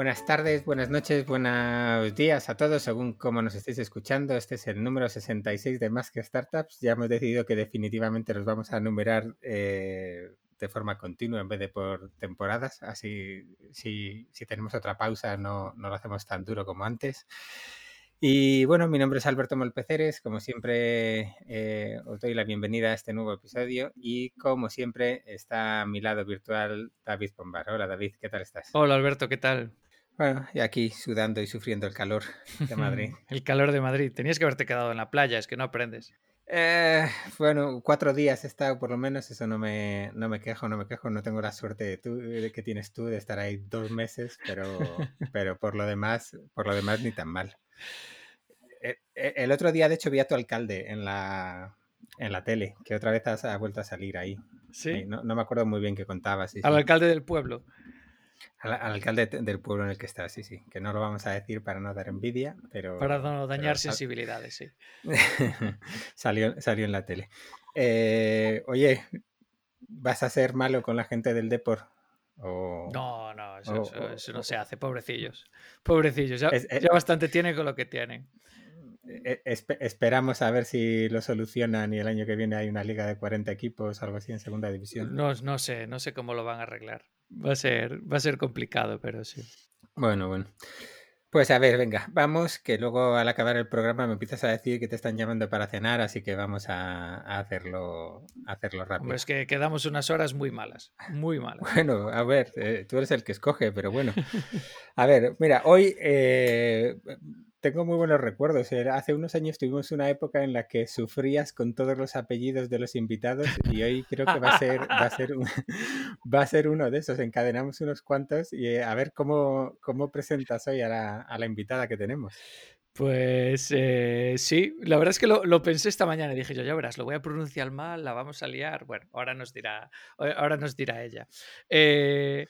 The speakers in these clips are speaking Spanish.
Buenas tardes, buenas noches, buenos días a todos, según cómo nos estéis escuchando. Este es el número 66 de Más que Startups. Ya hemos decidido que definitivamente los vamos a numerar eh, de forma continua en vez de por temporadas. Así, si, si tenemos otra pausa, no, no, lo hacemos tan duro como antes. Y bueno, mi nombre es Alberto Molpeceres. Como siempre, eh, os doy la bienvenida a este nuevo episodio. Y como siempre, está a mi lado virtual David Pombar. Hola, David, ¿qué tal estás? Hola, Alberto, ¿qué tal? Bueno, y aquí sudando y sufriendo el calor de Madrid. el calor de Madrid. Tenías que haberte quedado en la playa, es que no aprendes. Eh, bueno, cuatro días he estado por lo menos, eso no me, no me quejo, no me quejo, no tengo la suerte de, tú, de que tienes tú de estar ahí dos meses, pero, pero por lo demás, por lo demás ni tan mal. Eh, eh, el otro día, de hecho, vi a tu alcalde en la, en la tele, que otra vez ha vuelto a salir ahí. Sí. no, no, me acuerdo muy bien qué contaba. Sí, Al alcalde del pueblo. Al, al, alcalde del pueblo en el que está, sí, sí. Que no lo vamos a decir para no dar envidia, pero. Para no dañar pero, sensibilidades, sí. salió, salió en la tele. Eh, oye, ¿vas a ser malo con la gente del Depor? O, no, no, eso, o, eso, eso no se hace, pobrecillos. Pobrecillos, ya, es, es, ya bastante tienen con lo que tienen. Eh, esp esperamos a ver si lo solucionan y el año que viene hay una liga de 40 equipos, algo así en segunda división. No, no sé, no sé cómo lo van a arreglar. Va a ser, va a ser complicado, pero sí. Bueno, bueno. Pues a ver, venga, vamos, que luego al acabar el programa me empiezas a decir que te están llamando para cenar, así que vamos a, a hacerlo, a hacerlo rápido. Hombre, es que quedamos unas horas muy malas, muy malas. Bueno, a ver, eh, tú eres el que escoge, pero bueno. A ver, mira, hoy eh, tengo muy buenos recuerdos. Hace unos años tuvimos una época en la que sufrías con todos los apellidos de los invitados y hoy creo que va a ser, va a ser, un, va a ser uno de esos. Encadenamos unos cuantos y a ver cómo, cómo presentas hoy a la, a la invitada que tenemos. Pues eh, sí, la verdad es que lo, lo, pensé esta mañana y dije yo, ya verás, lo voy a pronunciar mal, la vamos a liar. Bueno, ahora nos dirá, ahora nos dirá ella. Eh,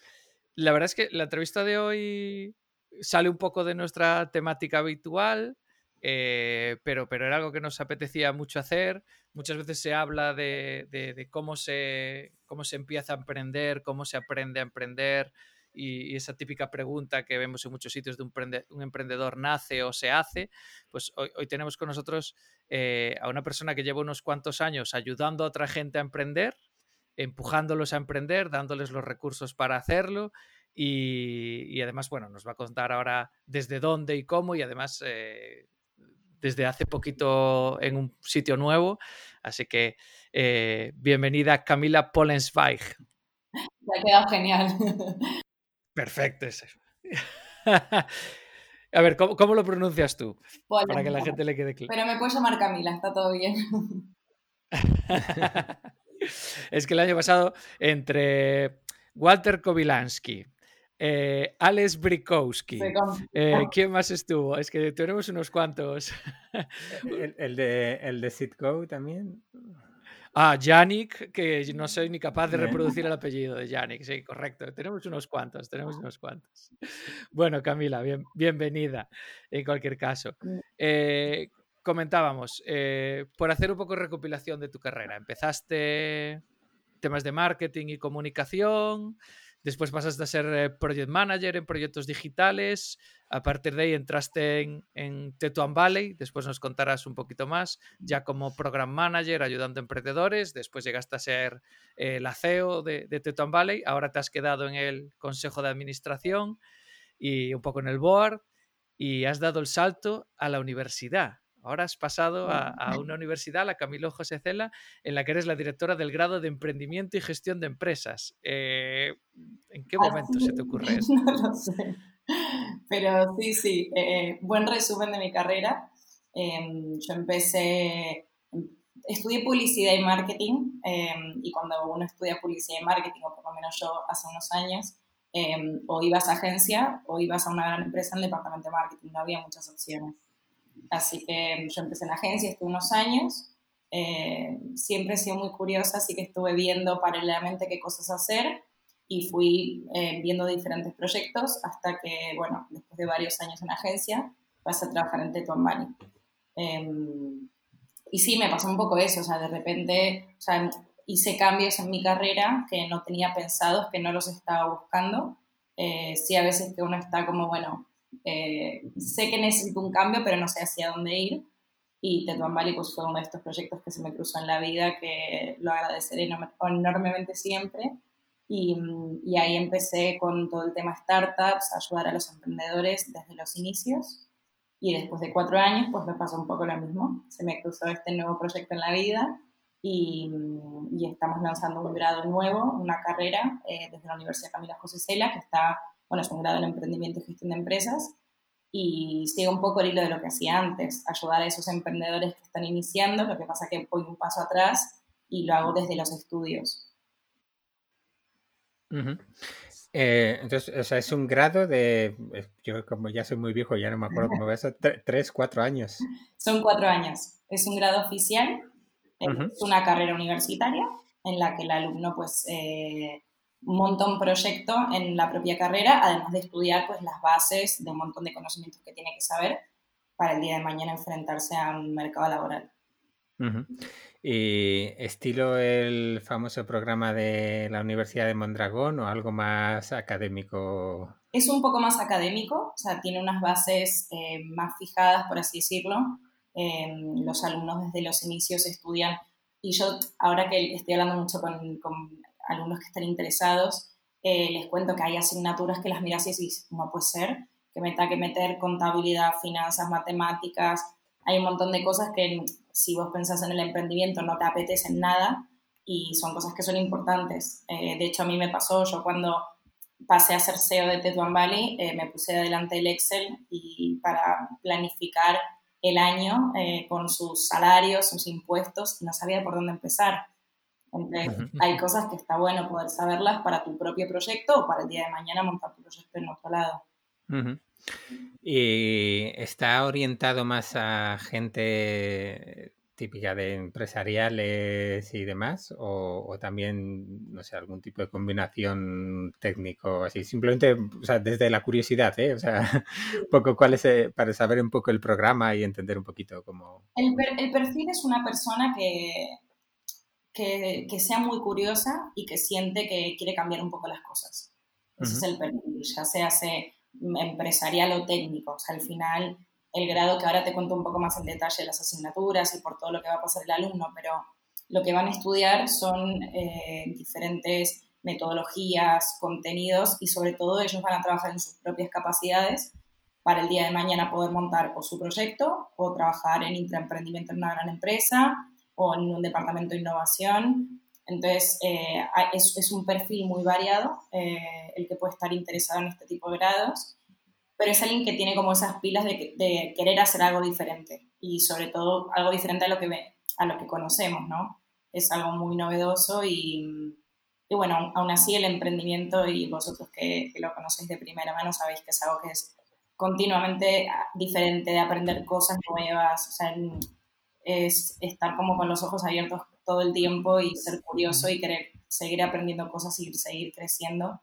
la verdad es que la entrevista de hoy sale un poco de nuestra temática habitual, eh, pero, pero era algo que nos apetecía mucho hacer. Muchas veces se habla de, cómo, se, cómo se empieza a emprender, cómo se aprende a emprender y, esa típica pregunta que vemos en muchos sitios de un, prende, un emprendedor nace o se hace, pues hoy, hoy tenemos con nosotros eh, a una persona que lleva unos cuantos años ayudando a otra gente a emprender, empujándolos a emprender, dándoles los recursos para hacerlo y, y, además, bueno, nos va a contar ahora desde dónde y cómo y además eh, desde hace poquito en un sitio nuevo. Así que eh, bienvenida Camila Pollensweig. Me ha quedado genial. Perfecto ese. A ver, ¿cómo, ¿cómo, lo pronuncias tú? Polen, para que la gente le quede claro. Pero me puedes llamar Camila, está todo bien. es que el año pasado, entre Walter Kowilansky, eh, Alex Brikowski. Eh, ¿Quién más estuvo? Es que tenemos unos cuantos. el, el, de, el de Sitco también. Ah, Yannick, que no soy ni capaz de reproducir el apellido de Yannick, sí, correcto. Tenemos unos cuantos, tenemos unos cuantos. Bueno, Camila, bien, bienvenida en cualquier caso. Eh, comentábamos, eh, por hacer un poco de recopilación de tu carrera, empezaste temas de marketing y comunicación, después pasaste a ser eh, project manager en proyectos digitales, a partir de ahí entraste en, en Tetuan Valley, después nos contarás un poquito más, ya como program manager ayudando a emprendedores, después llegaste a ser eh, la CEO de, de Tetuan Valley, ahora te has quedado en el consejo de administración y un poco en el board y has dado el salto a la universidad. Ahora has pasado a, a, una universidad, la Camilo José Cela, en la que eres la directora del grado de emprendimiento y gestión de empresas. Eh, ¿En qué momento Así, se te ocurre eso? No lo sé. Pero sí, sí, eh, buen resumen de mi carrera. Eh, yo empecé, estudié publicidad y marketing em, y cuando uno estudia publicidad y marketing, o por lo menos yo hace unos años, em, o ibas a agencia o ibas a una gran empresa en el departamento de marketing, no había muchas opciones. Así que yo empecé en agencia, estuve unos años, eh, siempre he sido muy curiosa, así que estuve viendo paralelamente qué cosas hacer y fui eh, viendo diferentes proyectos hasta que, bueno, después de varios años en agencia, pasé a trabajar en Tetuan Valley. Eh, y sí, me pasó un poco eso, o sea, de repente, hice cambios en mi carrera que no tenía pensados, que no los estaba buscando, Eh, sí, a veces que uno está como, bueno, eh, sé que necesito un cambio, pero no sé hacia dónde ir. Y Tetuan Valley pues, fue uno de estos proyectos que se me cruzó en la vida, que lo agradeceré enormemente siempre. Y, y, ahí empecé con todo el tema startups, ayudar a los emprendedores desde los inicios. Y después de cuatro años, pues me pasó un poco lo mismo. Se me cruzó este nuevo proyecto en la vida y, y estamos lanzando un grado nuevo, una carrera eh, desde la Universidad Camila José Cela, que está, bueno, es un grado en emprendimiento y gestión de empresas. Y sigue un poco el hilo de lo que hacía antes, ayudar a esos emprendedores que están iniciando, lo que pasa que voy un paso atrás y lo hago desde los estudios. Eh, entonces, o sea, es un grado de, eh, yo como ya soy muy viejo, ya no me acuerdo cómo va eso, tres, cuatro años. Son cuatro años. Es un grado oficial, es una carrera universitaria en la que el alumno pues eh, un proyecto en la propia carrera, además de estudiar pues las bases de un montón de conocimientos que tiene que saber para el día de mañana enfrentarse a un mercado laboral. ¿Y estilo el famoso programa de la Universidad de Mondragón o algo más académico? Es un poco más académico, o sea, tiene unas bases eh, más fijadas, por así decirlo. Em, los alumnos desde los inicios estudian, y yo ahora que estoy hablando mucho con, con alumnos que están interesados, eh, les cuento que hay asignaturas que las miras y dices, no puede ser, que me tenga que meter contabilidad, finanzas, matemáticas, hay un montón de cosas que si vos pensás en el emprendimiento no te apetecen nada y son cosas que son importantes. Eh, de hecho, a mí me pasó, yo cuando pasé a ser CEO de Tetuan Valley, eh, me puse delante del Excel y para planificar el año eh, con sus salarios, sus impuestos, no sabía por dónde empezar. Entonces, hay cosas que está bueno poder saberlas para tu propio proyecto o para el día de mañana montar tu proyecto en otro lado. ¿Y está orientado más a gente típica de empresariales y demás? ¿O, también, no sé, algún tipo de combinación técnico así? Simplemente, o sea, desde la curiosidad, ¿eh? O sea, un poco cuál es, eh, para saber un poco el programa y entender un poquito cómo... El, el perfil es una persona que, que, que, sea muy curiosa y que siente que quiere cambiar un poco las cosas. Ese es el perfil, ya se hace empresarial o técnico. O sea, al final, el grado que ahora te cuento un poco más en detalle las asignaturas y por todo lo que va a pasar el alumno, pero lo que van a estudiar son eh, diferentes metodologías, contenidos y sobre todo ellos van a trabajar en sus propias capacidades para el día de mañana poder montar o su proyecto o trabajar en intraemprendimiento en una gran empresa o en un departamento de innovación entonces, eh, es, es, un perfil muy variado eh, el que puede estar interesado en este tipo de grados, pero es alguien que tiene como esas pilas de, de, querer hacer algo diferente y sobre todo algo diferente a lo que, ve, a lo que conocemos, ¿no? Es algo muy novedoso y, y bueno, aún así el emprendimiento y vosotros que, que, lo conocéis de primera mano sabéis que es algo que es continuamente diferente, de aprender cosas nuevas, o sea, es estar como con los ojos abiertos todo el tiempo y ser curioso y querer seguir aprendiendo cosas y seguir creciendo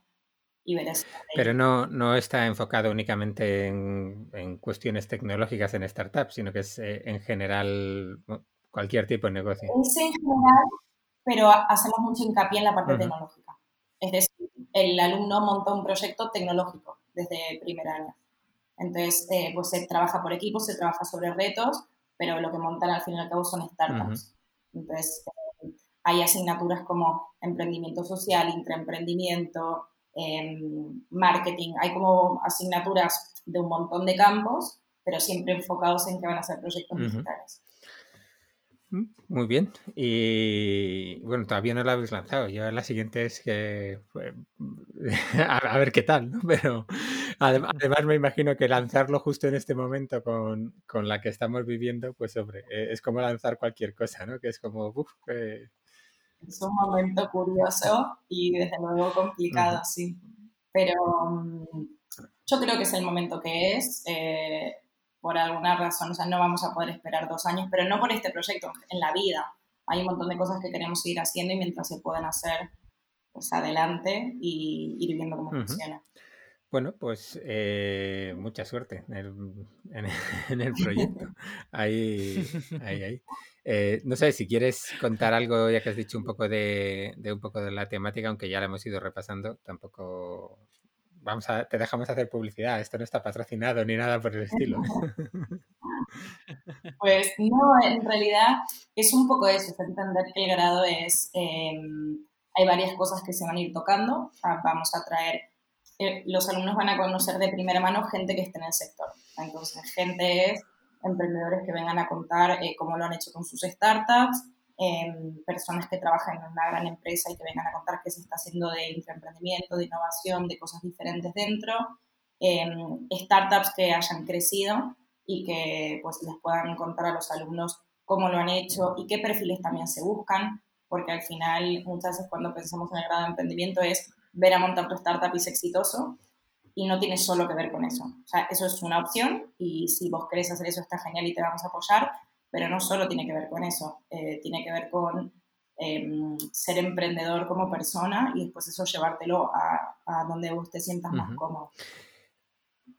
y ver eso. Pero no, no está enfocado únicamente en, en cuestiones tecnológicas en startups, sino que es eh, en general cualquier tipo de negocio. Es en general, pero hacemos mucho hincapié en la parte tecnológica. Es decir, el alumno monta un proyecto tecnológico desde primer año. Entonces, eh, pues se trabaja por equipos, se trabaja sobre retos, pero lo que montan al fin y al cabo son startups. Entonces, hay asignaturas como emprendimiento social, intraemprendimiento, em, marketing, hay como asignaturas de un montón de campos, pero siempre enfocados en que van a ser proyectos digitales. Mm, muy bien. Y bueno, todavía no la habéis lanzado. Yo la siguiente es que pues, a, ver qué tal, ¿no? Pero además, me imagino que lanzarlo justo en este momento con, con, la que estamos viviendo, pues hombre, e, es como lanzar cualquier cosa, ¿no? Que es como, uff, eh, es un momento curioso y desde luego complicado, sí. Pero mm, yo creo que es el momento que es. Eh, por alguna razón, o sea, no vamos a poder esperar dos años, pero no por este proyecto, en la vida. Hay un montón de cosas que queremos seguir haciendo y mientras se puedan hacer, pues adelante y ir viendo cómo funciona. Bueno, pues eh, mucha suerte en el, en el, proyecto. ahí, ahí, ahí. Eh, no sé si quieres contar algo, ya que has dicho un poco de, de, un poco de la temática, aunque ya la hemos ido repasando, tampoco vamos a, te dejamos hacer publicidad, esto no está patrocinado ni nada por el estilo. Pues no, en realidad es un poco eso, es entender que el grado es, em, hay varias cosas que se van a ir tocando, vamos a traer, eh, los alumnos van a conocer de primera mano gente que esté en el sector, entonces gente es emprendedores que vengan a contar eh, cómo lo han hecho con sus startups, em, personas que trabajan en una gran empresa y que vengan a contar qué se está haciendo de emprendimiento, de innovación, de cosas diferentes dentro, em, startups que hayan crecido y que pues les puedan contar a los alumnos cómo lo han hecho y qué perfiles también se buscan, porque al final muchas veces cuando pensamos en el grado de emprendimiento es ver a montar tu startup y es exitoso y no tiene solo que ver con eso. O sea, eso es una opción y si vos querés hacer eso está genial y te vamos a apoyar, pero no solo tiene que ver con eso, eh, tiene que ver con em, ser emprendedor como persona y después eso llevártelo a, a donde vos te sientas más cómodo.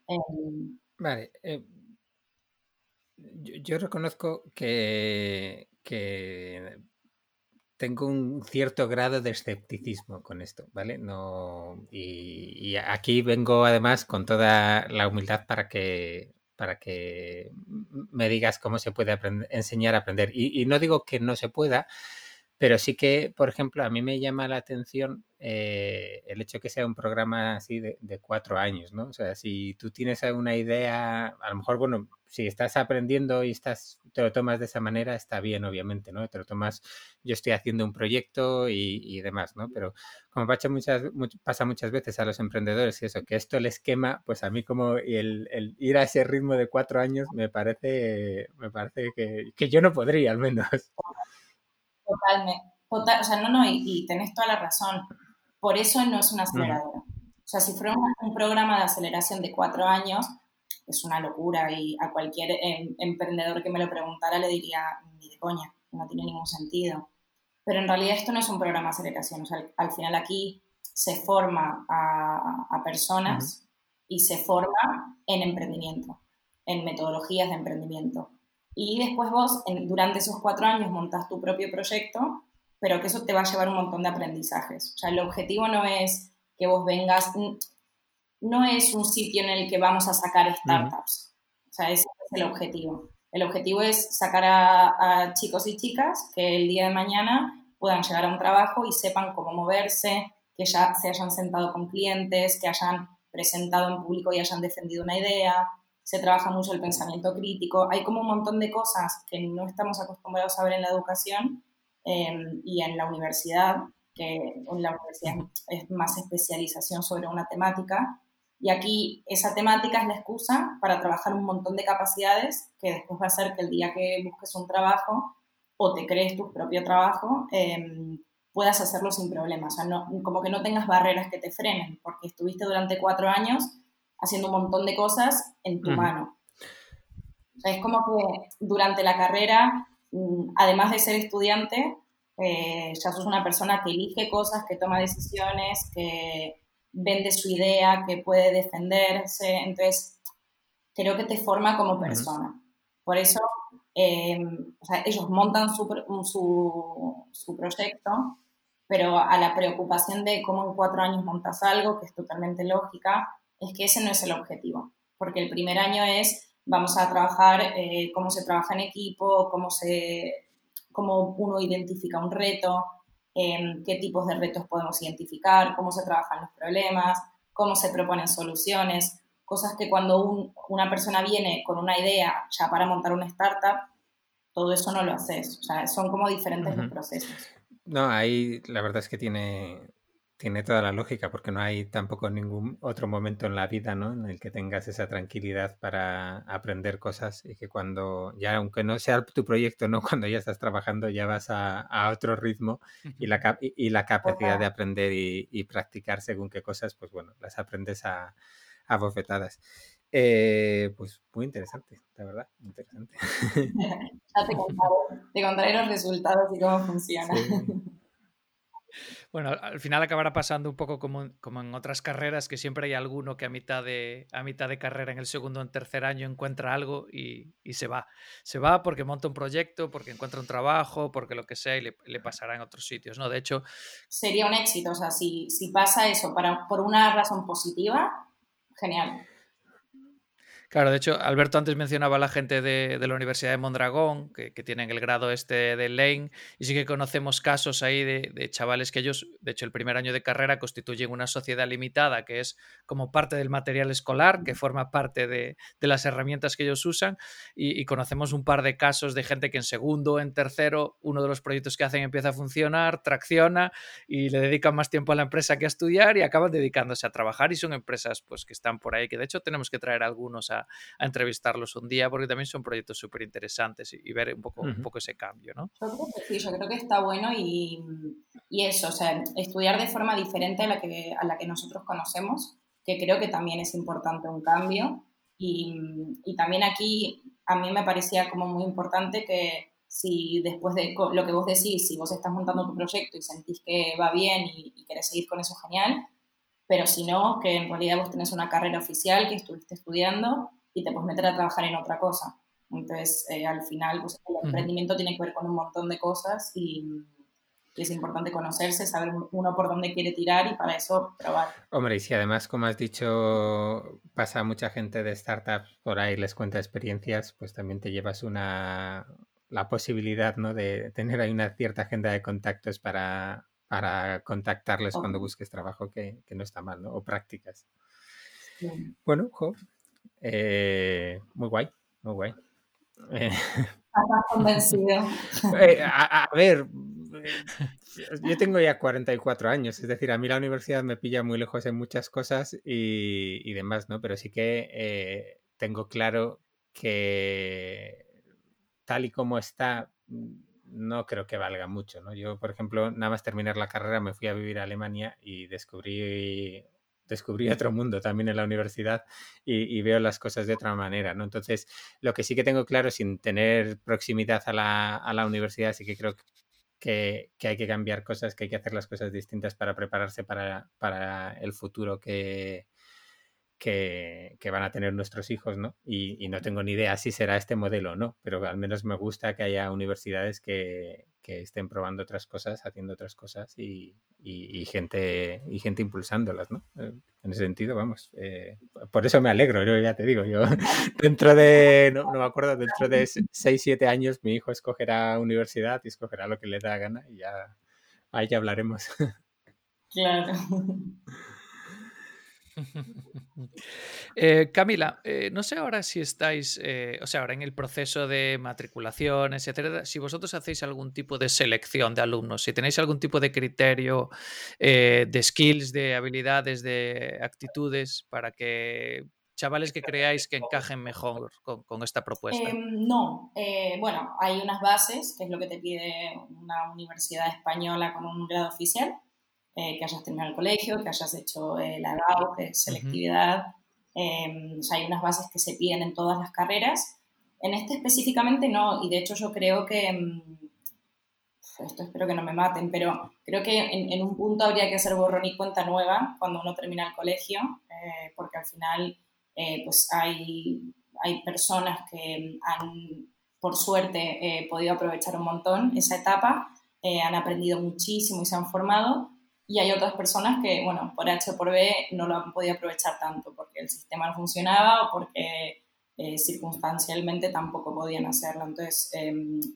Em, vale, eh, yo, reconozco que, tengo un cierto grado de escepticismo con esto, ¿vale? No, y, aquí vengo además con toda la humildad para que, para que me digas cómo se puede enseñar a aprender. Y, y, no digo que no se pueda, pero sí que, por ejemplo, a mí me llama la atención eh, el hecho que sea un programa así de, cuatro años, ¿no? O sea, si tú tienes alguna idea, a lo mejor, bueno, si estás aprendiendo y estás, te lo tomas de esa manera, está bien, obviamente, ¿no? Te lo tomas, yo estoy haciendo un proyecto y, demás, ¿no? Pero como pasa muchas, pasa muchas veces a los emprendedores y eso, que esto les quema, pues a mí como el, el ir a ese ritmo de cuatro años me parece, me parece que, que yo no podría, al menos. Totalmente. Total, o sea, no, no, y, tenés toda la razón. Por eso no es una aceleradora. O sea, si fuera un, programa de aceleración de cuatro años, es una locura y a cualquier em, emprendedor que me lo preguntara le diría, ni de coña, no tiene ningún sentido. Pero en realidad esto no es un programa de aceleración. O sea, al, final aquí se forma a, personas y se forma en emprendimiento, en metodologías de emprendimiento. Y después vos, durante esos cuatro años, montas tu propio proyecto, pero que eso te va a llevar un montón de aprendizajes. O sea, el objetivo no es que vos vengas, no es un sitio en el que vamos a sacar startups. O sea, ese es el objetivo. El objetivo es sacar a, chicos y chicas que el día de mañana puedan llegar a un trabajo y sepan cómo moverse, que ya se hayan sentado con clientes, que hayan presentado en público y hayan defendido una idea, se trabaja mucho el pensamiento crítico, hay como un montón de cosas que no estamos acostumbrados a ver en la educación em, y en la universidad, que en la universidad es más especialización sobre una temática, y aquí esa temática es la excusa para trabajar un montón de capacidades que después va a hacer que el día que busques un trabajo o te crees tu propio trabajo, em, puedas hacerlo sin problemas. O sea, no, como que no tengas barreras que te frenen, porque estuviste durante cuatro años haciendo un montón de cosas en tu mano. es como que durante la carrera, mm, además de ser estudiante, eh, ya sos una persona que elige cosas, que toma decisiones, que vende su idea, que puede defenderse. Entonces, creo que te forma como persona. Por eso, em, ellos montan su, su, su, proyecto, pero a la preocupación de cómo en cuatro años montas algo, que es totalmente lógica, es que ese no es el objetivo, porque el primer año es, vamos a trabajar eh, cómo se trabaja en equipo, cómo, se, cómo uno identifica un reto, em, qué tipos de retos podemos identificar, cómo se trabajan los problemas, cómo se proponen soluciones, cosas que cuando una persona viene con una idea ya para montar una startup, todo eso no lo haces. O sea, son como diferentes los procesos. No, ahí la verdad es que tiene, tiene toda la lógica, porque no hay tampoco ningún otro momento en la vida ¿no? en el que tengas esa tranquilidad para aprender cosas y que cuando, ya aunque no sea tu proyecto, ¿no? cuando ya estás trabajando ya vas a, otro ritmo y la, y, la capacidad de aprender y, practicar según qué cosas, pues bueno, las aprendes a, a bofetadas. Eh, pues muy interesante, la verdad, interesante. ya te contaré, te contaré los resultados y cómo funciona. Bueno, al final acabará pasando un poco como, como, en otras carreras, que siempre hay alguno que a mitad de, a mitad de carrera, en el segundo o en tercer año, encuentra algo y, y, se va. Se va porque monta un proyecto, porque encuentra un trabajo, porque lo que sea, y le, pasará en otros sitios, ¿no? De hecho... Sería un éxito, o sea, si, si pasa eso para, por una razón positiva, genial. Claro, de hecho, Alberto antes mencionaba a la gente de, de la Universidad de Mondragón, que, que, tienen el grado este de Lane, y sí que conocemos casos ahí de, de, chavales que ellos, de hecho, el primer año de carrera constituyen una sociedad limitada, que es como parte del material escolar, que forma parte de, de las herramientas que ellos usan, y, y, conocemos un par de casos de gente que en segundo, en tercero, uno de los proyectos que hacen empieza a funcionar, tracciona, y le dedican más tiempo a la empresa que a estudiar, y acaban dedicándose a trabajar, y son empresas pues que están por ahí, que de hecho tenemos que traer algunos a a, entrevistarlos un día porque también son proyectos súper interesantes y, y, ver un poco, uh -huh. un poco ese cambio, ¿no? Yo creo que sí, yo creo que está bueno y, y eso, o sea, estudiar de forma diferente a la, que, a la que nosotros conocemos, que creo que también es importante un cambio. Y, y también aquí a mí me parecía como muy importante que si después de lo que vos decís, si vos estás montando tu proyecto y sentís que va bien y, y querés seguir con eso, genial, pero si no, que en realidad vos tenés una carrera oficial que estuviste estudiando y te puedes meter a trabajar en otra cosa. Entonces, eh, al final, pues, el emprendimiento uh -huh. tiene que ver con un montón de cosas y, y, es importante conocerse, saber uno por dónde quiere tirar y para eso probar. Hombre, y si además, como has dicho, pasa mucha gente de startups por ahí, les cuenta experiencias, pues también te llevas una la posibilidad ¿no? de tener ahí una cierta agenda de contactos para, para contactarles oh. cuando busques trabajo, que, que, no está mal, ¿no? O prácticas. Sí. Bueno, jo, eh, muy guay, muy guay. Eh, convencido. Eh, a, a, ver, yo tengo ya 44 años, es decir, a mí la universidad me pilla muy lejos en muchas cosas y, y demás, ¿no? Pero sí que tengo claro que tal y como está, no creo que valga mucho, ¿no? Yo, por ejemplo, nada más terminar la carrera me fui a vivir a Alemania y descubrí descubrí otro mundo también en la universidad y, veo las cosas de otra manera, ¿no? Entonces, lo que sí que tengo claro, sin tener proximidad a la, a la universidad, sí que creo que, que, hay que cambiar cosas, que hay que hacer las cosas distintas para prepararse para, para el futuro que, que, que, van a tener nuestros hijos, ¿no? Y, y, no tengo ni idea si será este modelo o no, pero al menos me gusta que haya universidades que, que estén probando otras cosas, haciendo otras cosas y, y, y gente y gente impulsándolas, ¿no? Eh, en ese sentido, vamos. Eh, por eso me alegro, yo ya te digo, yo dentro de, no, no me acuerdo, dentro de 6, 7 años mi hijo escogerá universidad y escogerá lo que le da gana y ya ahí ya hablaremos. Claro. Eh, Camila, eh, no sé ahora si estáis, eh, o sea, ahora en el proceso de matriculaciones, etcétera, si vosotros hacéis algún tipo de selección de alumnos, si tenéis algún tipo de criterio de skills, de habilidades, de actitudes para que chavales que creáis que encajen mejor con, con esta propuesta? Eh, no, bueno, hay unas bases, que es lo que te pide una universidad española con un grado oficial, eh, que hayas terminado el colegio, que hayas hecho eh, la GAU, que es selectividad. Uh -huh. o sea, hay unas bases que se piden en todas las carreras. En este específicamente no, y de hecho yo creo que, mm, esto espero que no me maten, pero creo que en, en, un punto habría que hacer borrón y cuenta nueva cuando uno termina el colegio, eh, porque al final eh, pues hay, hay personas que han, por suerte, eh, podido aprovechar un montón esa etapa, eh, han aprendido muchísimo y se han formado, y hay otras personas que, bueno, por H o por B no lo han podido aprovechar tanto porque el sistema no funcionaba o porque eh, circunstancialmente tampoco podían hacerlo. Entonces, eh,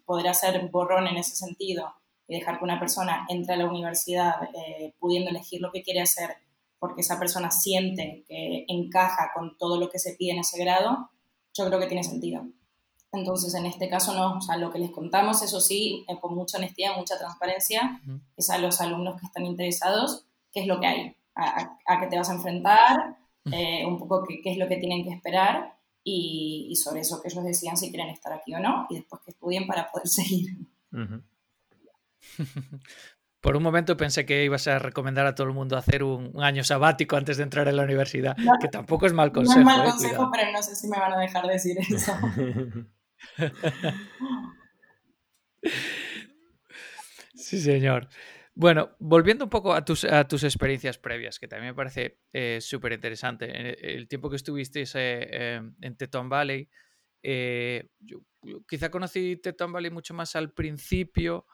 poder hacer borrón en ese sentido y dejar que una persona entre a la universidad eh, pudiendo elegir lo que quiere hacer porque esa persona siente que encaja con todo lo que se pide en ese grado, yo creo que tiene sentido. Entonces, en este caso, no, o sea, lo que les contamos, eso sí, eh, con mucha honestidad, mucha transparencia, uh -huh. es a los alumnos que están interesados, qué es lo que hay, a, a qué te vas a enfrentar, eh, un poco qué, qué, es lo que tienen que esperar y, y, sobre eso que ellos decidan si quieren estar aquí o no y después que estudien para poder seguir. Uh -huh. Por un momento pensé que ibas a recomendar a todo el mundo hacer un, un año sabático antes de entrar en la universidad, no, que tampoco es mal consejo. No es mal eh, consejo, pero no sé si me van a dejar decir eso. sí, señor. Bueno, volviendo un poco a tus, a tus experiencias previas, que también me parece eh, súper interesante. El, tiempo que estuvisteis eh, em, en Teton Valley, eh, quizá conocí Teton Valley mucho más al principio,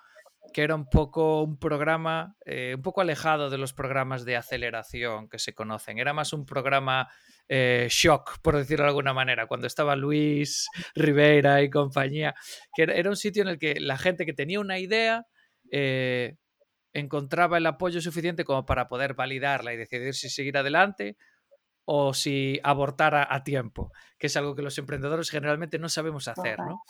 que era un poco un programa, un poco alejado de los programas de aceleración que se conocen. Era más un programa shock, por decirlo de alguna manera, cuando estaba Luis Rivera y compañía, que era, un sitio en el que la gente que tenía una idea encontraba el apoyo suficiente como para poder validarla y decidir si seguir adelante o si abortar a, tiempo, que es algo que los emprendedores generalmente no sabemos hacer. ¿no?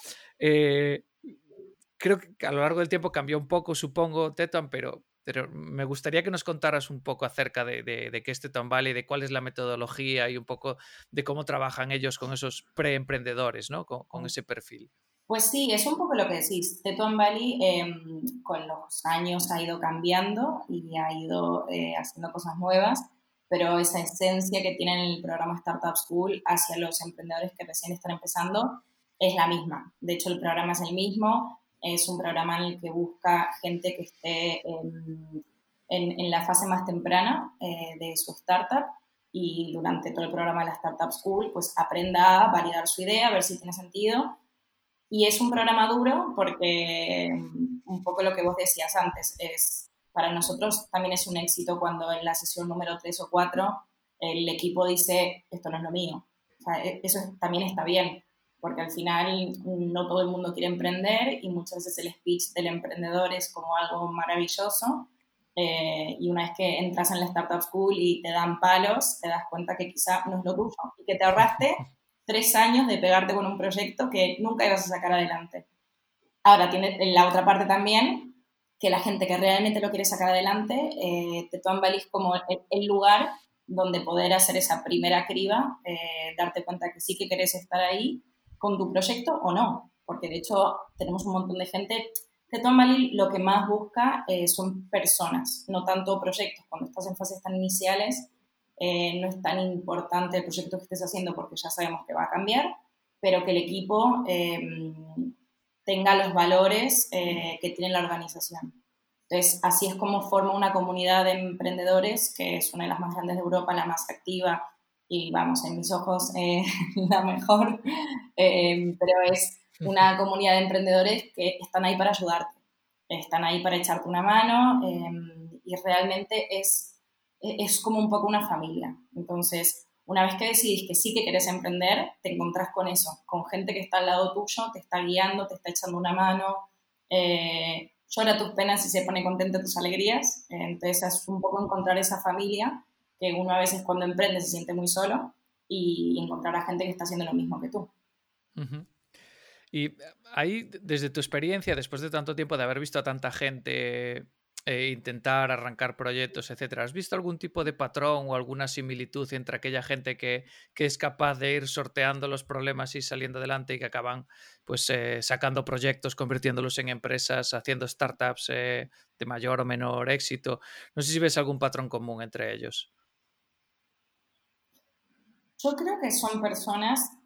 Eh, creo que a lo largo del tiempo cambió un poco, supongo, Teton, pero, pero me gustaría que nos contaras un poco acerca de, de, qué es Teton Valley, de cuál es la metodología y un poco de cómo trabajan ellos con esos preemprendedores, ¿no? con ese perfil. Pues sí, es un poco lo que decís. Teton Valley em, con los años ha ido cambiando y ha ido eh, haciendo cosas nuevas, pero esa esencia que tiene el programa Startup School hacia los emprendedores que recién están empezando es la misma. De hecho, el programa es el mismo. Es un programa en el que busca gente que esté en, la fase más temprana eh, de su startup y durante todo el programa de la Startup School, pues aprenda a validar su idea, a ver si tiene sentido y es un programa duro porque mm, un poco lo que vos decías antes, es para nosotros también es un éxito cuando en la sesión número 3 o 4 el equipo dice, esto no es lo mío. E, eso también está bien, porque al final no todo el mundo quiere emprender y muchas veces el speech del emprendedor es como algo maravilloso. Eh, y una vez que entras en la Startup School y te dan palos, te das cuenta que quizá no es lo tuyo y que te ahorraste tres años de pegarte con un proyecto que nunca ibas a sacar adelante. Ahora, tiene la otra parte también, que la gente que realmente lo quiere sacar adelante, eh, te toma como el, lugar donde poder hacer esa primera criba, eh, darte cuenta que sí que querés estar ahí con tu proyecto o no, porque de hecho tenemos un montón de gente. Teton Valley lo que más busca eh, son personas, no tanto proyectos. Cuando estás en fases tan iniciales, eh, no es tan importante el proyecto que estés haciendo porque ya sabemos que va a cambiar, pero que el equipo eh, tenga los valores eh, que tiene la organización. Entonces, así es como forma una comunidad de emprendedores, que es una de las más grandes de Europa, la más activa y, vamos, en mis ojos, la mejor, pero es una comunidad de emprendedores que están ahí para ayudarte, están ahí para echarte una mano y realmente es e-, es como un poco una familia. Entonces, una vez que decidís que sí que querés emprender, te encontrás con eso, con gente que está al lado tuyo, te está guiando, te está echando una mano, eh, llora tus penas y se pone contento tus alegrías. entonces, es un poco encontrar esa familia que uno a veces cuando emprende se siente muy solo y encontrar a gente que está haciendo lo mismo que tú. Y ahí, desde tu experiencia, después de tanto tiempo de haber visto a tanta gente e intentar arrancar proyectos, etcétera. ¿Has visto algún tipo de patrón o alguna similitud entre aquella gente que, es capaz de ir sorteando los problemas y saliendo adelante y que acaban pues eh, sacando proyectos, convirtiéndolos en empresas, haciendo startups eh, de mayor o menor éxito? No sé si ves algún patrón común entre ellos. Yo creo que son personas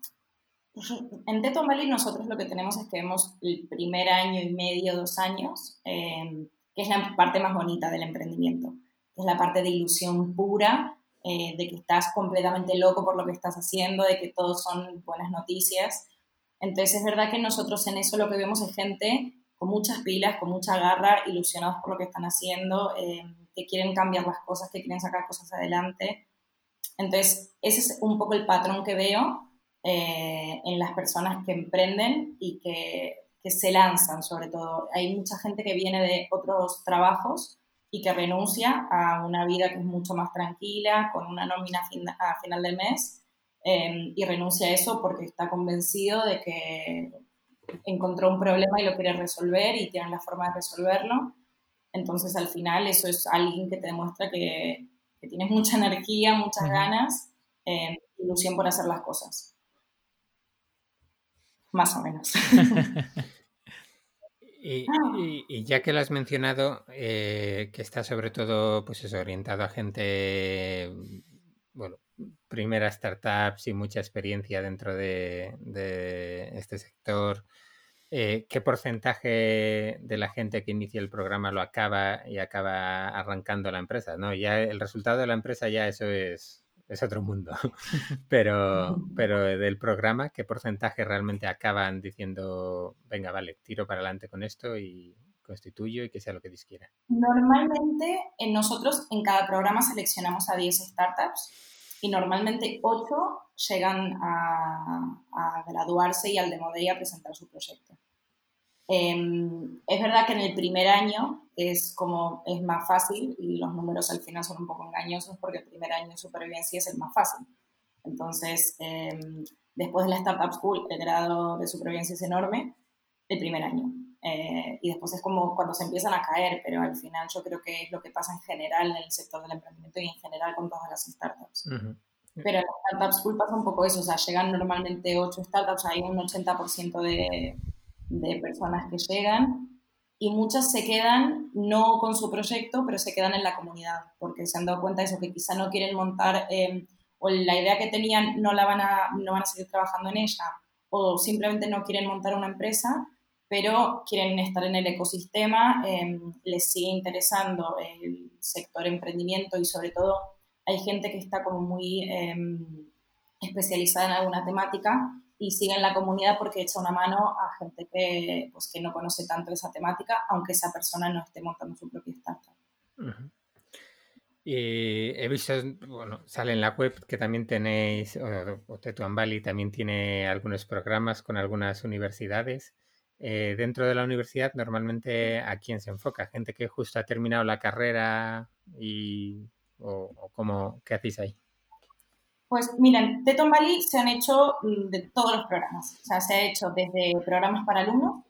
en Teton Valley nosotros lo que tenemos es que vemos el primer año y medio, dos años, eh, que es la parte más bonita del emprendimiento, es la parte de ilusión pura, eh, de que estás completamente loco por lo que estás haciendo, de que todos son buenas noticias. Entonces es verdad que nosotros en eso lo que vemos es gente con muchas pilas, con mucha garra, ilusionados por lo que están haciendo, eh, que quieren cambiar las cosas, que quieren sacar cosas adelante. Entonces ese es un poco el patrón que veo eh, en las personas que emprenden y que que se lanzan sobre todo. Hay mucha gente que viene de otros trabajos y que renuncia a una vida que es mucho más tranquila, con una nómina a final del mes, em, y renuncia a eso porque está convencido de que encontró un problema y lo quiere resolver y tiene la forma de resolverlo. Entonces, al final, eso es alguien que te demuestra que, que tienes mucha energía, muchas ganas, eh, ilusión por hacer las cosas más o menos. Ah. y, ya que lo has mencionado, eh, que está sobre todo pues orientado a gente, bueno, primeras startups y mucha experiencia dentro de, este sector. Eh, ¿qué porcentaje de la gente que inicia el programa lo acaba y acaba arrancando la empresa? ¿no? Ya el resultado de la empresa ya eso es, es otro mundo. pero, pero del programa, ¿qué porcentaje realmente acaban diciendo, venga, vale, tiro para adelante con esto y constituyo y que sea lo que Dios quiera? Normalmente en nosotros en cada programa seleccionamos a 10 startups y normalmente 8 llegan a, a graduarse y al Demo Day a presentar su proyecto. Em, es verdad que en el primer año es como es más fácil y los números al final son un poco engañosos porque el primer año de supervivencia es el más fácil. Entonces, em, después de la Startup School, el grado de supervivencia es enorme, el primer año. Eh, y después es como cuando se empiezan a caer, pero al final yo creo que es lo que pasa en general en el sector del emprendimiento y en general con todas las startups. Pero en la Startup School pasa un poco eso, o sea, llegan normalmente 8 startups, hay un 80% de de personas que llegan y muchas se quedan no con su proyecto, pero se quedan en la comunidad, porque se han dado cuenta de eso, que quizá no quieren montar em, o la idea que tenían no la van a, no van a seguir trabajando en ella, o simplemente no quieren montar una empresa, pero quieren estar en el ecosistema, em, les sigue interesando el sector emprendimiento y sobre todo hay gente que está como muy em, especializada en alguna temática y sigue en la comunidad porque echa una mano a gente que, pues, que no conoce tanto esa temática, aunque esa persona no esté montando su propia startup. Y he visto, bueno, sale en la web que también tenéis, o, Tetuan Valley también tiene algunos programas con algunas universidades. Eh, dentro de la universidad, normalmente, ¿a quién se enfoca? ¿Gente que justo ha terminado la carrera y, o, o cómo, qué hacéis ahí? Pues miren, Teton Valley se han hecho mm, de todos los programas. O sea, se ha hecho desde programas para alumnos,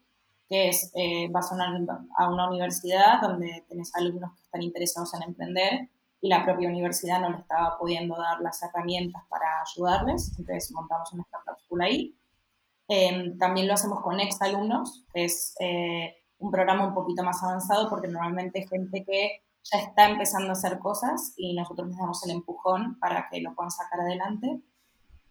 que es, eh, vas a una, a una universidad donde tenés alumnos que están interesados en emprender y la propia universidad no le estaba pudiendo dar las herramientas para ayudarles, entonces montamos una startup school ahí. Em, también lo hacemos con ex alumnos, que es eh, un programa un poquito más avanzado porque normalmente gente que ya está empezando a hacer cosas y nosotros les damos el empujón para que lo puedan sacar adelante.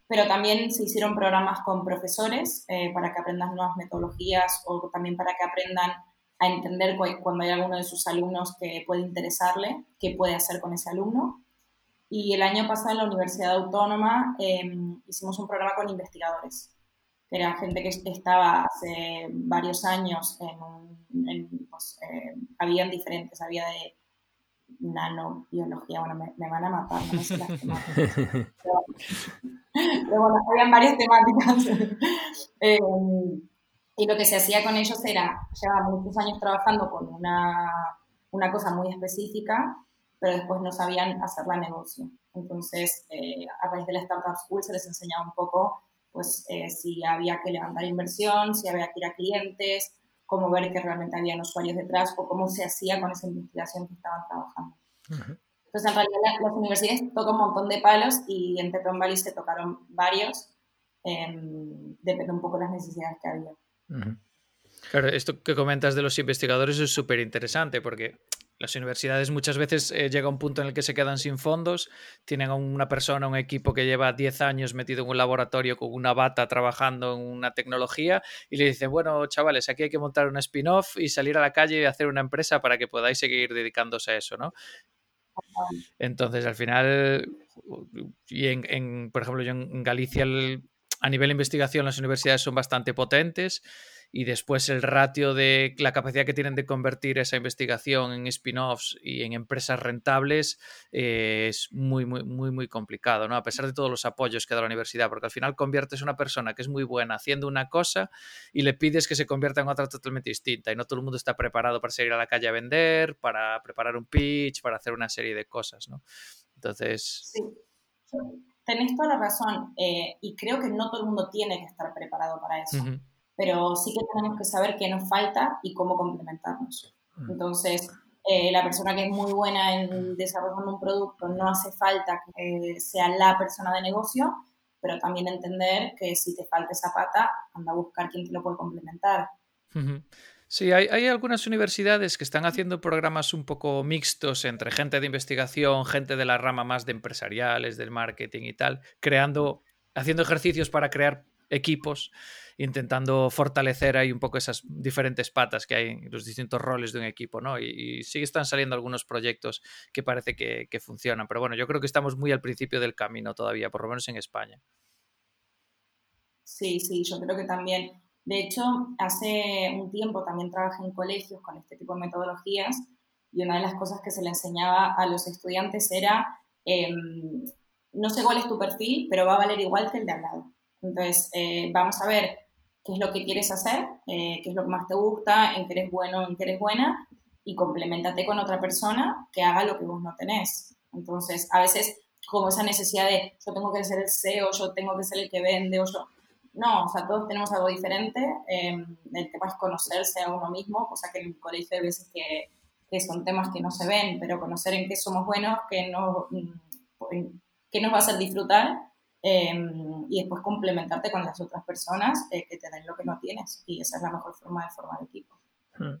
Pero también se hicieron programas con profesores eh, para que aprendan nuevas metodologías o también para que aprendan a entender cuando hay alguno de sus alumnos que puede interesarle, qué puede hacer con ese alumno. Y el año pasado en la Universidad Autónoma em, hicimos un programa con investigadores, que era gente que estaba hace varios años en, pues, eh, habían diferentes, había de nanobiología, bueno, me, van a matar, no sé las temáticas. Pero, bueno, habían varias temáticas. Eh, y lo que se hacía con ellos era, llevaba muchos años trabajando con una, una cosa muy específica, pero después no sabían hacer la negocio. Entonces, eh, a través de la Startup School se les enseñaba un poco pues eh, si había que levantar inversión, si había que ir a clientes, cómo ver que realmente habían usuarios detrás o cómo se hacía con esa investigación que estaban trabajando. Entonces, en realidad, las universidades tocan un montón de palos y en Teton Valley se tocaron varios. Em, depende un poco de las necesidades que había. Claro, esto que comentas de los investigadores es súper interesante porque las universidades muchas veces eh, llega un punto en el que se quedan sin fondos, tienen a una persona, un equipo que lleva 10 años metido en un laboratorio con una bata trabajando en una tecnología y le dicen, bueno, chavales, aquí hay que montar un spin-off y salir a la calle y hacer una empresa para que podáis seguir dedicándose a eso, ¿no? Entonces, al final, y en, por ejemplo, yo en Galicia, a nivel de investigación, las universidades son bastante potentes y después el ratio de la capacidad que tienen de convertir esa investigación en spin-offs y en empresas rentables eh, es muy, muy, muy, muy complicado, ¿no? A pesar de todos los apoyos que da la universidad, porque al final conviertes a una persona que es muy buena haciendo una cosa y le pides que se convierta en otra totalmente distinta y no todo el mundo está preparado para salir a la calle a vender, para preparar un pitch, para hacer una serie de cosas, ¿no? Entonces... Sí. Tenés toda la razón eh, y creo que no todo el mundo tiene que estar preparado para eso pero sí que tenemos que saber qué nos falta y cómo complementarnos. Mm. Entonces, eh, la persona que es muy buena en desarrollando un producto no hace falta que sea la persona de negocio, pero también entender que si te falta esa pata, anda a buscar quién te lo puede complementar. Sí, hay, hay, algunas universidades que están haciendo programas un poco mixtos entre gente de investigación, gente de la rama más de empresariales, del marketing y tal, creando, haciendo ejercicios para crear equipos, intentando fortalecer ahí un poco esas diferentes patas que hay en los distintos roles de un equipo, ¿no? Y, sí están saliendo algunos proyectos que parece que, que funcionan, pero bueno, yo creo que estamos muy al principio del camino todavía, por lo menos en España. Sí, sí, yo creo que también. De hecho, hace un tiempo también trabajé en colegios con este tipo de metodologías y una de las cosas que se le enseñaba a los estudiantes era, em, no sé cuál es tu perfil, pero va a valer igual que el de al lado. Entonces, eh, vamos a ver qué es lo que quieres hacer, eh, qué es lo que más te gusta, en qué eres bueno, en qué eres buena, y complementate con otra persona que haga lo que vos no tenés. Entonces, a veces como esa necesidad de yo tengo que ser el CEO, yo tengo que ser el que vende, o yo... No, o sea, todos tenemos algo diferente. Eh, el tema es conocerse a uno mismo, cosa que en el colegio hay veces que, que son temas que no se ven, pero conocer en qué somos buenos, qué, no, mm, qué nos va a hacer disfrutar em, y después complementarte con las otras personas eh, que te den lo que no tienes. Y esa es la mejor forma de formar equipo. Hmm.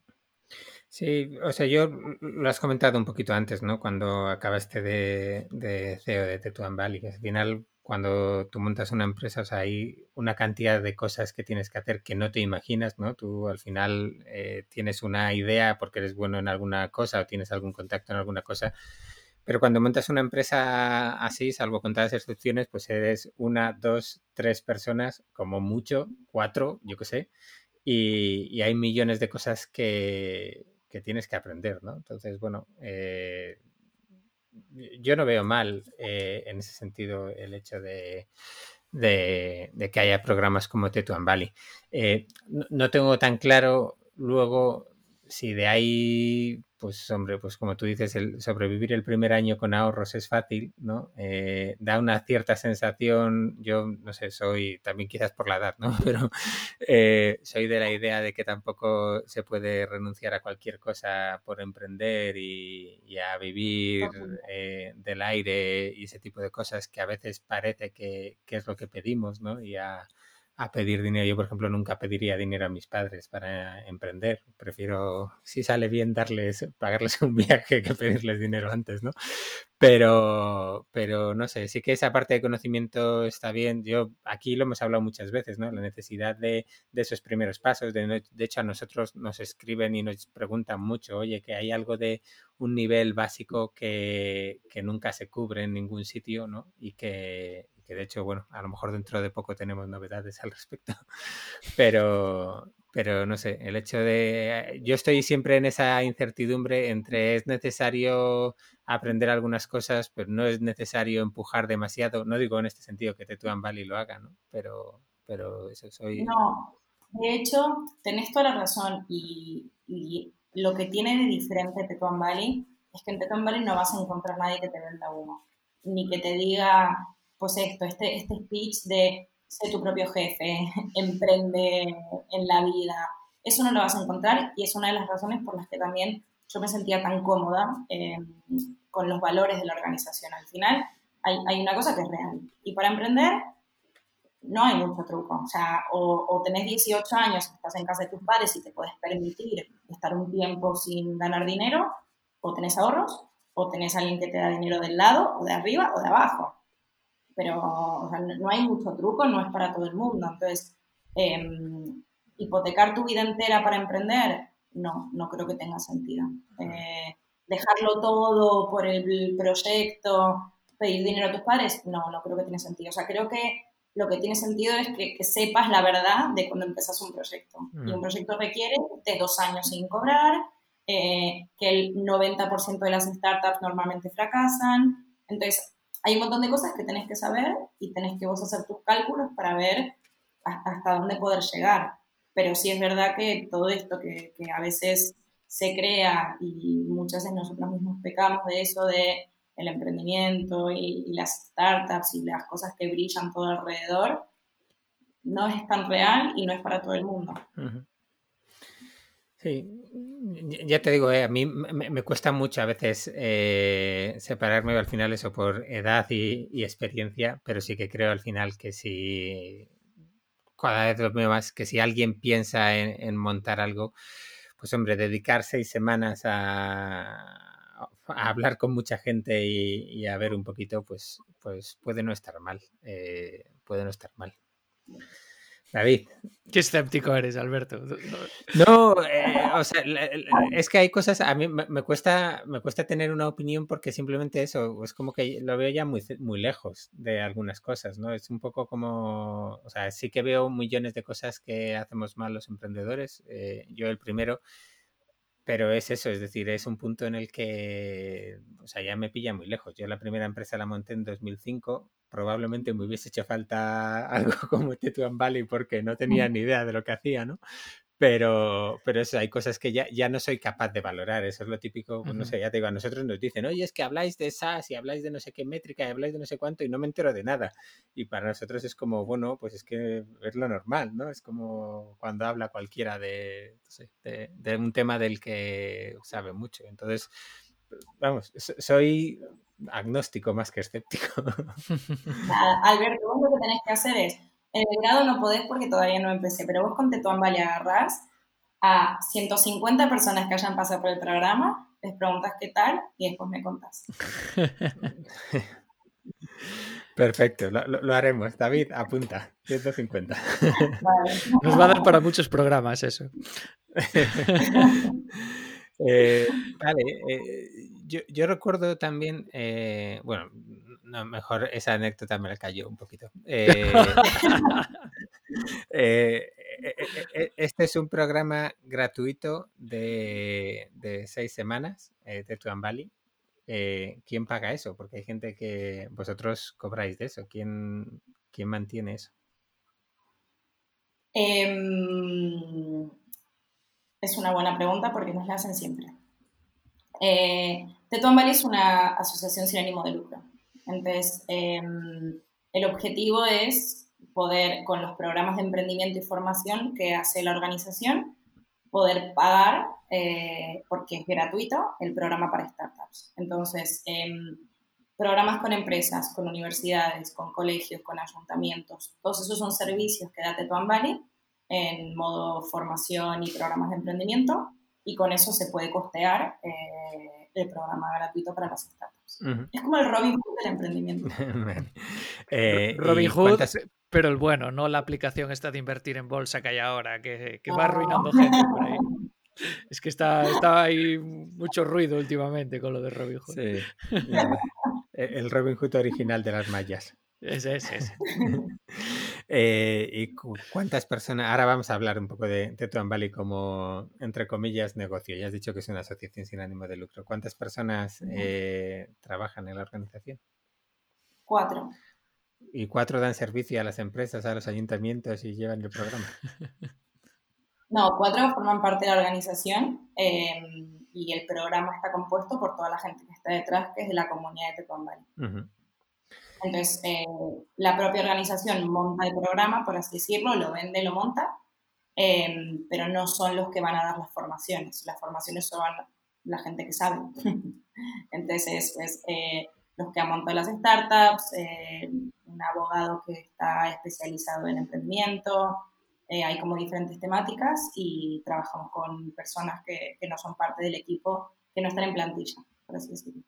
Sí, o sea, yo lo has comentado un poquito antes, ¿no? Cuando acabaste de, de CEO de Tetuan Valley, que al final cuando tú montas una empresa, o sea, hay una cantidad de cosas que tienes que hacer que no te imaginas, ¿no? Tú al final eh, tienes una idea porque eres bueno en alguna cosa o tienes algún contacto en alguna cosa, pero cuando montas una empresa así, salvo contadas excepciones, pues eres una, dos, tres personas, como mucho, cuatro, yo qué sé, y, hay millones de cosas que, que, tienes que aprender, ¿no? Entonces, bueno, eh, yo no veo mal eh, en ese sentido el hecho de, de, que haya programas como Tetuan Valley. Eh, no, tengo tan claro luego si de ahí pues hombre, pues como tú dices, el sobrevivir el primer año con ahorros es fácil, ¿no? Eh, da una cierta sensación, yo no sé, soy también quizás por la edad, ¿no? Pero eh, soy de la idea de que tampoco se puede renunciar a cualquier cosa por emprender y, a vivir eh, del aire y ese tipo de cosas que a veces parece que, que es lo que pedimos, ¿no? Y a, a pedir dinero. Yo, por ejemplo, nunca pediría dinero a mis padres para emprender. Prefiero, si sale bien, darles, pagarles un viaje que pedirles dinero antes, ¿no? Pero, pero no sé, sí que esa parte de conocimiento está bien. Yo aquí lo hemos hablado muchas veces, ¿no? La necesidad de, de esos primeros pasos. De, de hecho, a nosotros nos escriben y nos preguntan mucho, oye, que hay algo de un nivel básico que, que nunca se cubre en ningún sitio, ¿no? Y que, que de hecho, bueno, a lo mejor dentro de poco tenemos novedades al respecto, pero, pero no sé, el hecho de, yo estoy siempre en esa incertidumbre entre es necesario aprender algunas cosas, pero no es necesario empujar demasiado, no digo en este sentido que Tetuan Valley lo haga, ¿no? Pero, pero eso soy... No, de hecho, tenés toda la razón y, lo que tiene de diferente Tetuan Valley es que en Tetuan Valley no vas a encontrar nadie que te venda uno, ni que te diga, pues esto, este, este speech de ser tu propio jefe, emprende en la vida, eso no lo vas a encontrar y es una de las razones por las que también yo me sentía tan cómoda eh, con los valores de la organización. Al final hay, hay, una cosa que es real y para emprender no hay mucho truco. O sea, o, o, tenés 18 años, estás en casa de tus padres y te puedes permitir estar un tiempo sin ganar dinero, o tenés ahorros, o tenés alguien que te da dinero del lado, o de arriba, o de abajo pero no hay mucho truco, no es para todo el mundo. Entonces, em, hipotecar tu vida entera para emprender, no, no creo que tenga sentido. Eh, dejarlo todo por el proyecto, pedir dinero a tus padres, no, no creo que tenga sentido. O sea, creo que lo que tiene sentido es que, sepas la verdad de cuando empezas un proyecto. Y un mm. proyecto requiere de dos años sin cobrar, eh, que el 90% de las startups normalmente fracasan. Entonces, hay un montón de cosas que tenés que saber y tenés que vos hacer tus cálculos para ver hasta dónde poder llegar. Pero sí es verdad que todo esto que, a veces se crea y muchas veces nosotros mismos pecamos de eso, de el emprendimiento y, las startups y las cosas que brillan todo alrededor, no es tan real y no es para todo el mundo. Sí, ya te digo, eh, a mí me, cuesta mucho a veces eh, separarme al final eso por edad y, experiencia, pero sí que creo al final que si cada vez lo veo más, que si alguien piensa en, montar algo, pues hombre, dedicar seis semanas a, hablar con mucha gente y, a ver un poquito, pues, pues puede no estar mal, eh, puede no estar mal. David. Qué escéptico eres, Alberto. No, eh, o sea, es que hay cosas, a mí me, cuesta, me cuesta tener una opinión porque simplemente eso, es como que lo veo ya muy, muy lejos de algunas cosas, ¿no? Es un poco como, o sea, sí que veo millones de cosas que hacemos mal los emprendedores, eh, yo el primero, pero es eso, es decir, es un punto en el que, o sea, ya me pilla muy lejos. Yo la primera empresa la monté en 2005, probablemente me hubiese hecho falta algo como Tetuan Valley porque no tenía ni idea de lo que hacía, ¿no? Pero, pero eso, hay cosas que ya, ya no soy capaz de valorar. Eso es lo típico, no sé, ya te digo, a nosotros nos dicen, oye, es que habláis de SaaS y habláis de no sé qué métrica y habláis de no sé cuánto y no me entero de nada. Y para nosotros es como, bueno, pues es que es lo normal, ¿no? Es como cuando habla cualquiera de, de, un tema del que sabe mucho. Entonces, vamos, soy agnóstico más que escéptico. Alberto, vos lo que tenés que hacer es en el grado no podés porque todavía no empecé, pero vos con Tetuán y agarrás a 150 personas que hayan pasado por el programa, les preguntas qué tal y después me contás. Perfecto, lo, haremos. David, apunta, 150. Nos va a dar para muchos programas eso. Eh, vale, eh, yo, recuerdo también, eh, bueno, no, mejor esa anécdota me la cayó un poquito. Este es un programa gratuito de, seis semanas de Tuan Valley. ¿Quién paga eso? Porque hay gente que vosotros cobráis de eso. ¿Quién, quién mantiene eso? Em, es una buena pregunta porque nos la hacen siempre. Eh, Tetuan Valley es una asociación sin ánimo de lucro. Entonces, em, el objetivo es poder, con los programas de emprendimiento y formación que hace la organización, poder pagar, eh, porque es gratuito, el programa para startups. Entonces, em, programas con empresas, con universidades, con colegios, con ayuntamientos, todos esos son servicios que da Tetuan Valley en modo formación y programas de emprendimiento, y con eso se puede costear eh, el programa gratuito para las startups. Es como el Robin Hood del emprendimiento. Eh, Robin Hood, pero el bueno, no la aplicación esta de invertir en bolsa que hay ahora, que, va arruinando ah. gente por ahí. Es que está, está ahí mucho ruido últimamente con lo de Robin Hood. Sí, el Robin Hood original de las mallas. Ese, ese, ese. Eh, ¿Y cuántas personas? Ahora vamos a hablar un poco de Tetuan Valley como, entre comillas, negocio. Ya has dicho que es una asociación sin ánimo de lucro. ¿Cuántas personas eh, trabajan en la organización? Cuatro. ¿Y cuatro dan servicio a las empresas, a los ayuntamientos y llevan el programa? No, cuatro forman parte de la organización em, y el programa está compuesto por toda la gente que está detrás, que es de la comunidad de Tetuan Valley. Entonces, eh, la propia organización monta el programa, por así decirlo, lo vende, lo monta, em, pero no son los que van a dar las formaciones. Las formaciones son la gente que sabe. Entonces, es eh, los que han montado las startups, eh, un abogado que está especializado en emprendimiento, hay como diferentes temáticas y trabajamos con personas que, que, no son parte del equipo, que no están en plantilla, por así decirlo.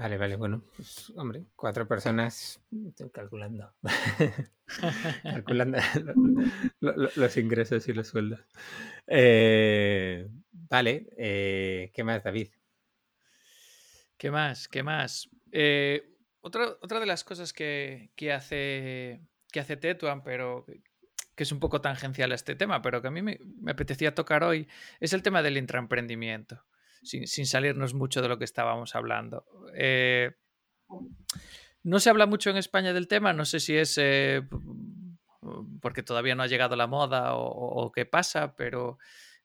Vale, vale, bueno, pues, hombre, cuatro personas, estoy calculando, calculando los ingresos y los sueldos. Eh, vale, eh, ¿qué más, David? ¿Qué más? ¿Qué más? Eh, otra, otra de las cosas que, hace, que hace Tetuan, pero que es un poco tangencial a este tema, pero que a mí me, me apetecía tocar hoy, es el tema del intraemprendimiento sin, salirnos mucho de lo que estábamos hablando. Eh, no se habla mucho en España del tema, no sé si es eh, porque todavía no ha llegado la moda o, qué pasa, pero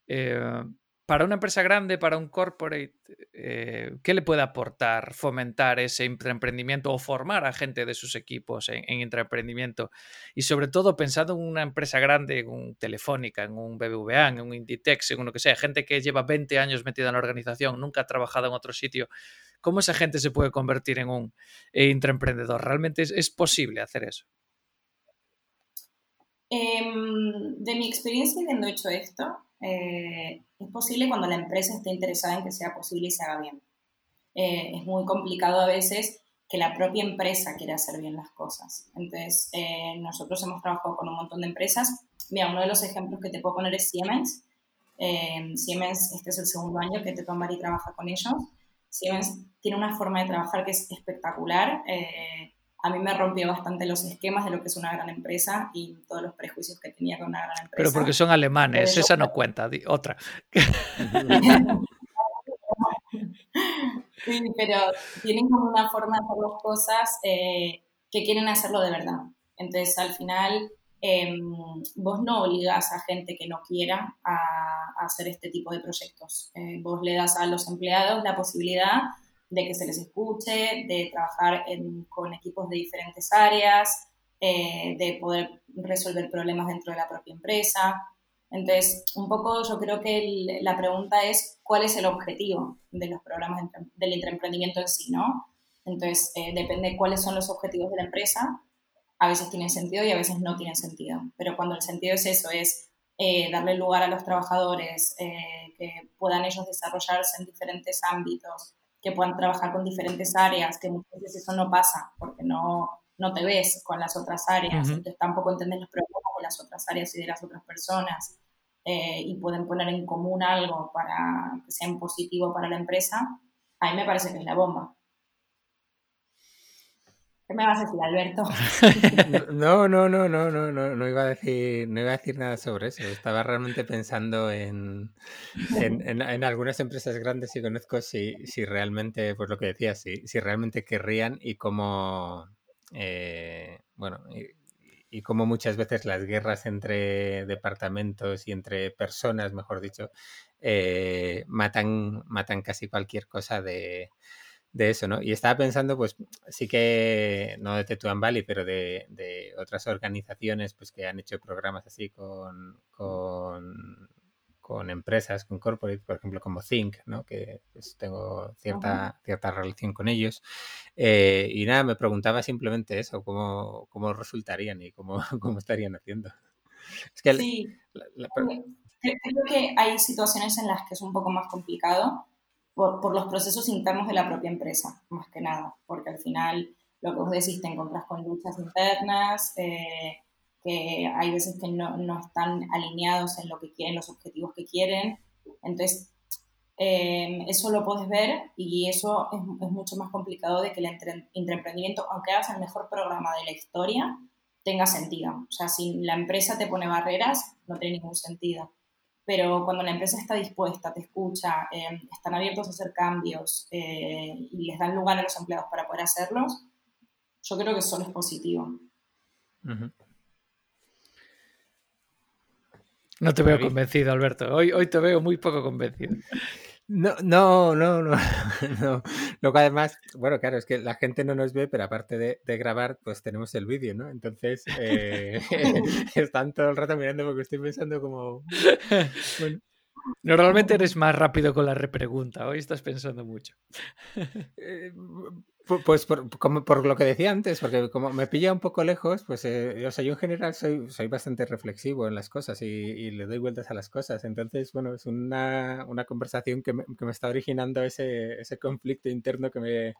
eh, para una empresa grande, para un corporate, eh, ¿qué le puede aportar fomentar ese emprendimiento o formar a gente de sus equipos en, en intraemprendimiento? Y sobre todo pensando en una empresa grande, en un Telefónica, en un BBVA, en un Inditex, en uno que sea, gente que lleva 20 años metida en la organización, nunca ha trabajado en otro sitio. ¿Cómo esa gente se puede convertir en un intraemprendedor? ¿Realmente es, posible hacer eso? Em, de mi experiencia habiendo hecho esto, eh, es posible cuando la empresa esté interesada en que sea posible y se haga bien. Eh, es muy complicado a veces que la propia empresa quiere hacer bien las cosas. Entonces, eh, nosotros hemos trabajado con un montón de empresas. Mira, uno de los ejemplos que te puedo poner es Siemens. Eh, Siemens, este es el segundo año que Teto y trabaja con ellos. Siemens tiene una forma de trabajar que es espectacular. A mí me rompió bastante los esquemas de lo que es una gran empresa y todos los prejuicios que tenía con una gran empresa. Pero porque son alemanes, esa no cuenta, otra. sí, pero tienen como una forma de hacer las cosas eh, que quieren hacerlo de verdad. Entonces, al final, em, vos no obligas a gente que no quiera a, hacer este tipo de proyectos. Eh, vos le das a los empleados la posibilidad de que se les escuche, de trabajar con equipos de diferentes áreas, eh, de poder resolver problemas dentro de la propia empresa. Entonces, un poco yo creo que la pregunta es cuál es el objetivo de los programas del intraemprendimiento en sí, ¿no? Entonces, eh, depende cuáles son los objetivos de la empresa. A veces tienen sentido y a veces no tienen sentido. Pero cuando el sentido es eso, es eh, darle lugar a los trabajadores, que puedan ellos desarrollarse en diferentes ámbitos, que puedan trabajar con diferentes áreas, que muchas veces eso no pasa porque no, no te ves con las otras áreas, entonces tampoco entiendes los problemas de las otras áreas y de las otras personas eh, y pueden poner en común algo para que sea positivo para la empresa, a mí me parece que es la bomba. ¿Qué me vas a decir, Alberto? No, no, no, no, no, no, no iba a decir, no iba a decir nada sobre eso. Estaba realmente pensando en, en, algunas empresas grandes y conozco si, si realmente, pues lo que decías, si, si realmente querrían y cómo, eh, bueno, y, y cómo muchas veces las guerras entre departamentos y entre personas, mejor dicho, eh, matan, matan casi cualquier cosa de de eso, ¿no? Y estaba pensando, pues sí que, no de Tetuan Valley, pero de, de, otras organizaciones pues que han hecho programas así con, con, con empresas, con corporate, por ejemplo, como Think, ¿no? Que pues, tengo cierta, cierta relación con ellos. Eh, y nada, me preguntaba simplemente eso, cómo, cómo resultarían y cómo, cómo estarían haciendo. Es que sí. Creo que hay situaciones en las que es un poco más complicado por, por, los procesos internos de la propia empresa, más que nada, porque al final lo que vos decís te encontrás con luchas internas, eh, que hay veces que no, no, están alineados en lo que quieren, los objetivos que quieren. Entonces, eh, eso lo puedes ver y eso es, es, mucho más complicado de que el intraemprendimiento, aunque hagas el mejor programa de la historia, tenga sentido. O sea, si la empresa te pone barreras, no tiene ningún sentido pero cuando la empresa está dispuesta, te escucha, eh, están abiertos a hacer cambios eh, y les dan lugar a los empleados para poder hacerlos, yo creo que solo es positivo. No te veo convencido, Alberto. Hoy, hoy te veo muy poco convencido. No, no, no, no, no. Luego además, bueno, claro, es que la gente no nos ve, pero aparte de, grabar, pues tenemos el vídeo, ¿no? Entonces, eh, están todo el rato mirando porque estoy pensando como... Normalmente eres más rápido con la repregunta, hoy estás pensando mucho. Eh, pues por, como por lo que decía antes, porque como me pilla un poco lejos, pues eh, o sea, yo en general soy, soy bastante reflexivo en las cosas y, le doy vueltas a las cosas. Entonces, bueno, es una, una conversación que me, que me, está originando ese, ese conflicto interno que me,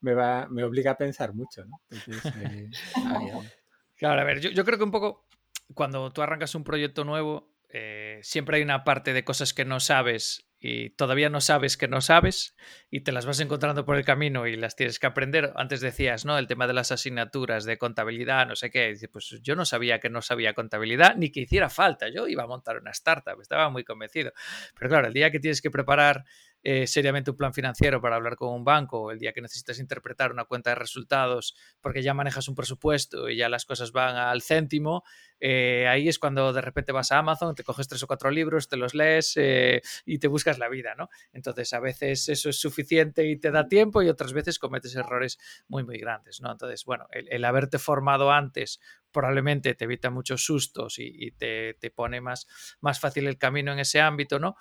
me, va, me obliga a pensar mucho. ¿no? Eh, claro, a ver, yo, yo, creo que un poco cuando tú arrancas un proyecto nuevo, eh, siempre hay una parte de cosas que no sabes y todavía no sabes que no sabes y te las vas encontrando por el camino y las tienes que aprender. Antes decías, ¿no? El tema de las asignaturas de contabilidad, no sé qué. Pues yo no sabía que no sabía contabilidad ni que hiciera falta. Yo iba a montar una startup, estaba muy convencido. Pero claro, el día que tienes que preparar eh, seriamente un plan financiero para hablar con un banco, el día que necesitas interpretar una cuenta de resultados porque ya manejas un presupuesto y ya las cosas van al céntimo, eh, ahí es cuando de repente vas a Amazon, te coges tres o cuatro libros, te los lees eh, y te buscas la vida, ¿no? Entonces a veces eso es suficiente y te da tiempo y otras veces cometes errores muy, muy grandes, ¿no? Entonces, bueno, el, haberte formado antes probablemente te evita muchos sustos y, te, te, pone más, más fácil el camino en ese ámbito, ¿no?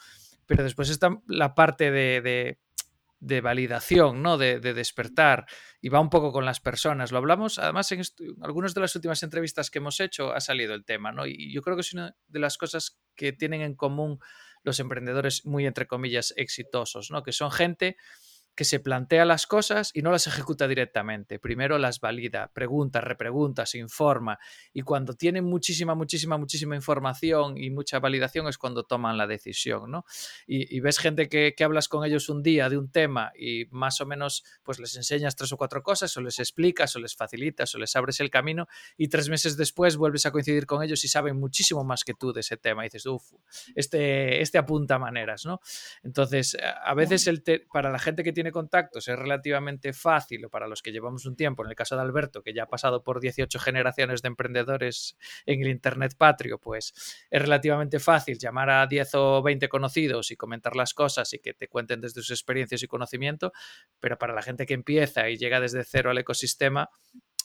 Pero después está la parte de, de, validación, ¿no? De, despertar, y va un poco con las personas. Lo hablamos, además, en, algunas de las últimas entrevistas que hemos hecho ha salido el tema, ¿no? Y yo creo que es una de las cosas que tienen en común los emprendedores muy, entre comillas, exitosos, ¿no? Que son gente que se plantea las cosas y no las ejecuta directamente. Primero las valida, pregunta, repregunta, se informa y cuando tienen muchísima, muchísima, muchísima información y mucha validación es cuando toman la decisión, ¿no? Y, ves gente que, hablas con ellos un día de un tema y más o menos pues les enseñas tres o cuatro cosas o les explicas o les facilitas o les abres el camino y tres meses después vuelves a coincidir con ellos y saben muchísimo más que tú de ese tema y dices, uff, este, este apunta maneras, ¿no? Entonces, a veces el para la gente que tiene contactos es relativamente fácil, o para los que llevamos un tiempo, en el caso de Alberto, que ya ha pasado por 18 generaciones de emprendedores en el Internet patrio, pues es relativamente fácil llamar a 10 o 20 conocidos y comentar las cosas y que te cuenten desde sus experiencias y conocimiento, pero para la gente que empieza y llega desde cero al ecosistema,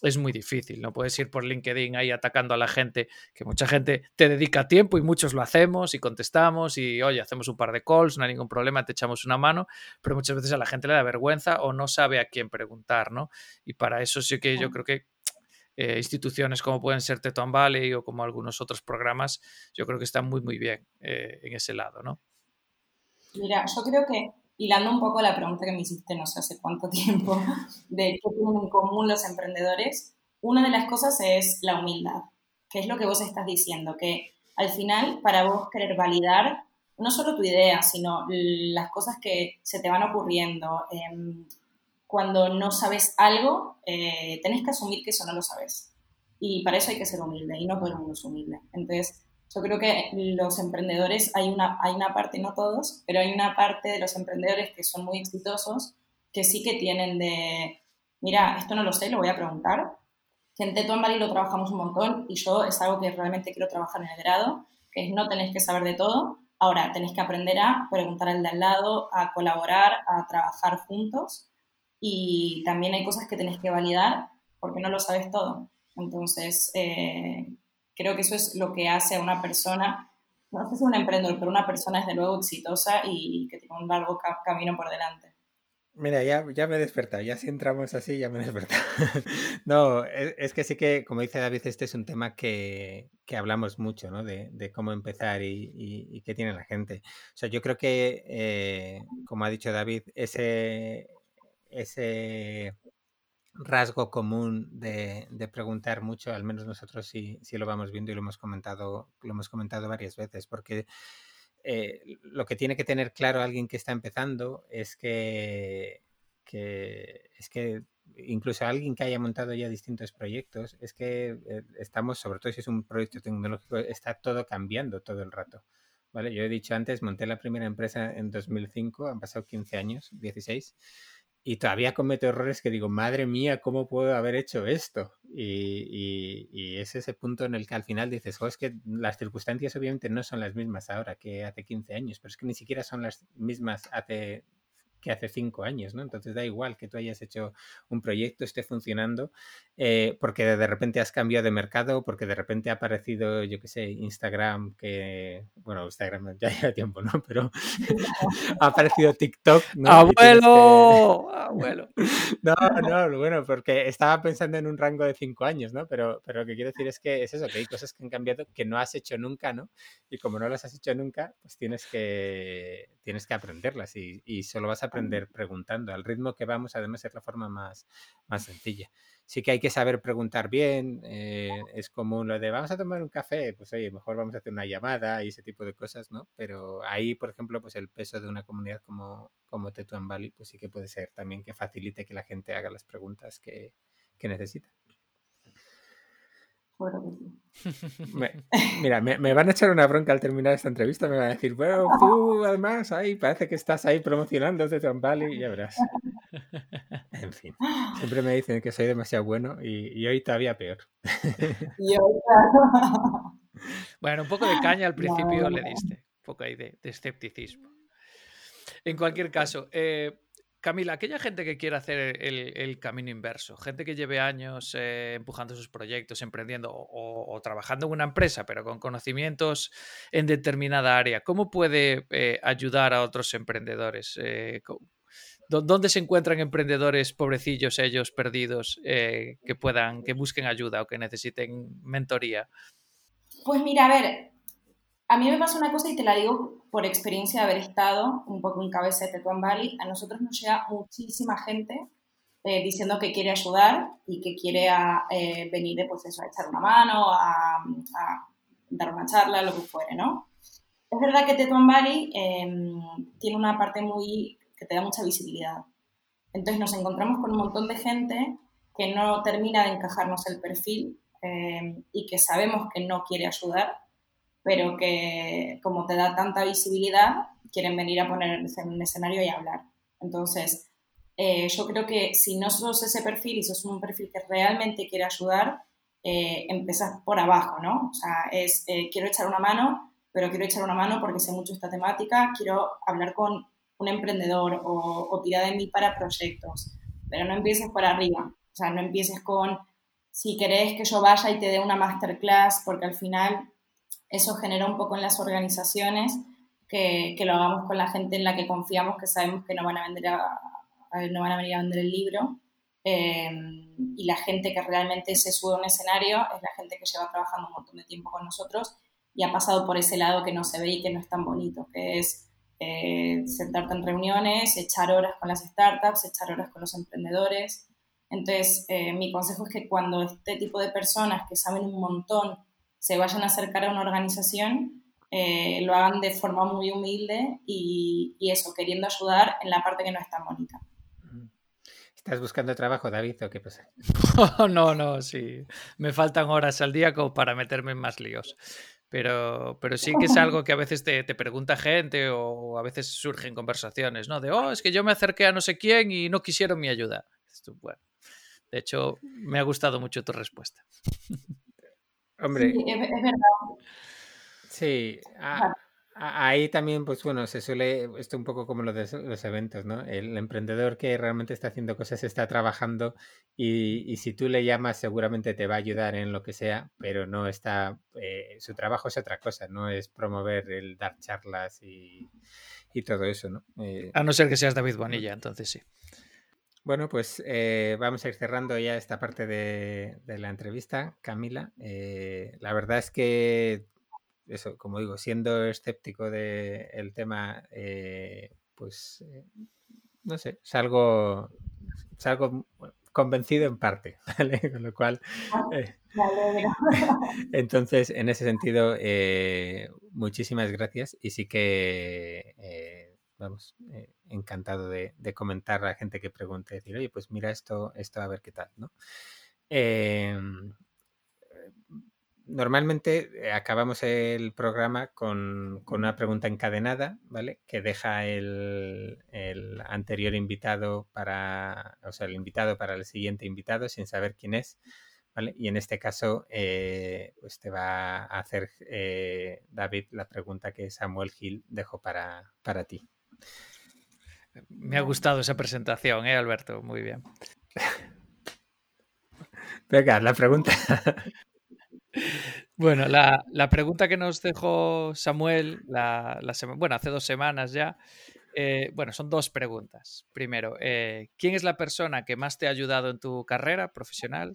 es muy difícil. No puedes ir por LinkedIn ahí atacando a la gente, que mucha gente te dedica tiempo y muchos lo hacemos y contestamos y, oye, hacemos un par de calls, no hay ningún problema, te echamos una mano, pero muchas veces a la gente le da vergüenza o no sabe a quién preguntar, ¿no? Y para eso sí que yo creo que eh, instituciones como pueden ser Teton Valley o como algunos otros programas, yo creo que están muy, muy bien eh, en ese lado, ¿no? Mira, yo creo que hilando un poco la pregunta que me hiciste no sé hace cuánto tiempo, de qué tienen en común los emprendedores, una de las cosas es la humildad, que es lo que vos estás diciendo, que al final para vos querer validar no solo tu idea, sino las cosas que se te van ocurriendo. Em, cuando no sabes algo, eh, tenés que asumir que eso no lo sabes. Y para eso hay que ser humilde y no todo el mundo es humilde. Entonces, yo creo que los emprendedores, hay una, hay una parte, no todos, pero hay una parte de los emprendedores que son muy exitosos que sí que tienen de, mira, esto no lo sé, lo voy a preguntar. En Teton Valley lo trabajamos un montón y yo es algo que realmente quiero trabajar en el grado, que es no tenéis que saber de todo, ahora tenéis que aprender a preguntar al de al lado, a colaborar, a trabajar juntos y también hay cosas que tenéis que validar porque no lo sabes todo. Entonces, eh, Creo que eso es lo que hace a una persona, no sé si un emprendedor, pero una persona desde luego exitosa y que tiene un largo camino por delante. Mira, ya, ya me he despertado, ya si entramos así, ya me he despertado. no, es, que sí que, como dice David, este es un tema que, que hablamos mucho, ¿no? De, de cómo empezar y, y, qué tiene la gente. O sea, yo creo que, eh, como ha dicho David, ese, ese rasgo común de, preguntar mucho, al menos nosotros sí, sí, lo vamos viendo y lo hemos comentado, lo hemos comentado varias veces, porque eh, lo que tiene que tener claro alguien que está empezando es que, es que incluso alguien que haya montado ya distintos proyectos, es que eh, estamos, sobre todo si es un proyecto tecnológico, está todo cambiando todo el rato. ¿Vale? Yo he dicho antes, monté la primera empresa en 2005, han pasado 15 años, 16 y todavía cometo errores que digo, madre mía, ¿cómo puedo haber hecho esto? Y, y, es ese punto en el que al final dices, oh, es que las circunstancias obviamente no son las mismas ahora que hace 15 años, pero es que ni siquiera son las mismas hace que hace cinco años, ¿no? Entonces da igual que tú hayas hecho un proyecto, esté funcionando, eh, porque de repente has cambiado de mercado, porque de repente ha aparecido, yo qué sé, Instagram, que, bueno, Instagram ya lleva tiempo, ¿no? Pero ha aparecido TikTok, ¿no? ¡Abuelo! ¡Abuelo! no, no, bueno, porque estaba pensando en un rango de cinco años, ¿no? Pero, pero lo que quiero decir es que es eso, que hay cosas que han cambiado que no has hecho nunca, ¿no? Y como no las has hecho nunca, pues tienes que, tienes que aprenderlas y, y solo vas a aprender preguntando. Al ritmo que vamos, además, es la forma más, más sencilla. Sí que hay que saber preguntar bien. Eh, es común lo de vamos a tomar un café, pues oye, mejor vamos a hacer una llamada y ese tipo de cosas, ¿no? Pero ahí, por ejemplo, pues el peso de una comunidad como, como Tetuan Valley, pues sí que puede ser también que facilite que la gente haga las preguntas que, que necesita mira, me, van a echar una bronca al terminar esta entrevista. Me van a decir, bueno, tú además ahí parece que estás ahí promocionando de Tom Valley y ya verás. En fin, siempre me dicen que soy demasiado bueno y, hoy todavía peor. Bueno, un poco de caña al principio le diste, un poco ahí de, escepticismo. En cualquier caso, eh, Camila, aquella gente que quiere hacer el, camino inverso, gente que lleve años eh, empujando sus proyectos, emprendiendo o, trabajando en una empresa, pero con conocimientos en determinada área, ¿cómo puede eh, ayudar a otros emprendedores? Eh, ¿Dónde se encuentran emprendedores pobrecillos, ellos perdidos, que puedan, que busquen ayuda o que necesiten mentoría? Pues mira, a ver, a mí me pasa una cosa y te la digo por experiencia de haber estado un poco en cabeza de Tetuán Valley. A nosotros nos llega muchísima gente eh, diciendo que quiere ayudar y que quiere eh, venir pues eso, a echar una mano, a, a, dar una charla, lo que fuere, ¿no? Es verdad que Tetuán Valley em, tiene una parte muy que te da mucha visibilidad. Entonces nos encontramos con un montón de gente que no termina de encajarnos el perfil em, y que sabemos que no quiere ayudar, pero que como te da tanta visibilidad, quieren venir a ponerse en un escenario y hablar. Entonces, eh, yo creo que si no sos ese perfil y sos un perfil que realmente quiere ayudar, eh, empezás por abajo, ¿no? O sea, es eh, quiero echar una mano, pero quiero echar una mano porque sé mucho esta temática, quiero hablar con un emprendedor o, o tirar de mí para proyectos, pero no empieces por arriba, o sea, no empieces con si querés que yo vaya y te dé una masterclass, porque al final eso genera un poco en las organizaciones que, lo hagamos con la gente en la que confiamos, que sabemos que no van a, vender no van a venir a vender el libro. Eh, y la gente que realmente se sube a un escenario es la gente que lleva trabajando un montón de tiempo con nosotros y ha pasado por ese lado que no se ve y que no es tan bonito, que es eh, sentarte en reuniones, echar horas con las startups, echar horas con los emprendedores. Entonces, eh, mi consejo es que cuando este tipo de personas que saben un montón se vayan a acercar a una organización, eh, lo hagan de forma muy humilde y, y, eso, queriendo ayudar en la parte que no es tan bonita. ¿Estás buscando trabajo, David, o qué pasa? no, no, sí. Me faltan horas al día como para meterme en más líos. Pero, pero sí que es algo que a veces te, te, pregunta gente o a veces surgen conversaciones, ¿no? De, oh, es que yo me acerqué a no sé quién y no quisieron mi ayuda. Bueno, de hecho, me ha gustado mucho tu respuesta. Hombre. Sí, es, es verdad. Sí, ahí también, pues bueno, se suele, esto un poco como lo de los eventos, ¿no? El emprendedor que realmente está haciendo cosas está trabajando y, y si tú le llamas seguramente te va a ayudar en lo que sea, pero no está, eh, su trabajo es otra cosa, no es promover el dar charlas y, y todo eso, ¿no? Eh, a no ser que seas David Bonilla, entonces sí. Bueno, pues eh, vamos a ir cerrando ya esta parte de, de la entrevista, Camila. Eh, la verdad es que, eso, como digo, siendo escéptico del de tema, eh, pues, no sé, salgo, salgo convencido en parte, ¿vale? Con lo cual, entonces, en ese sentido, muchísimas gracias y sí que vamos, eh, encantado de, comentar a la gente que pregunte, decir, oye, pues mira esto, esto a ver qué tal, ¿no? Eh, normalmente acabamos el programa con, una pregunta encadenada, ¿vale? Que deja el, anterior invitado para, o sea, el invitado para el siguiente invitado sin saber quién es, ¿vale? Y en este caso, eh, pues te va a hacer eh, David la pregunta que Samuel Gil dejó para, para ti. Me ha gustado esa presentación, ¿eh, Alberto? Muy bien. Venga, la pregunta. Bueno, la, la, pregunta que nos dejó Samuel, la, la bueno, hace dos semanas ya, eh, bueno, son dos preguntas. Primero, eh, ¿quién es la persona que más te ha ayudado en tu carrera profesional?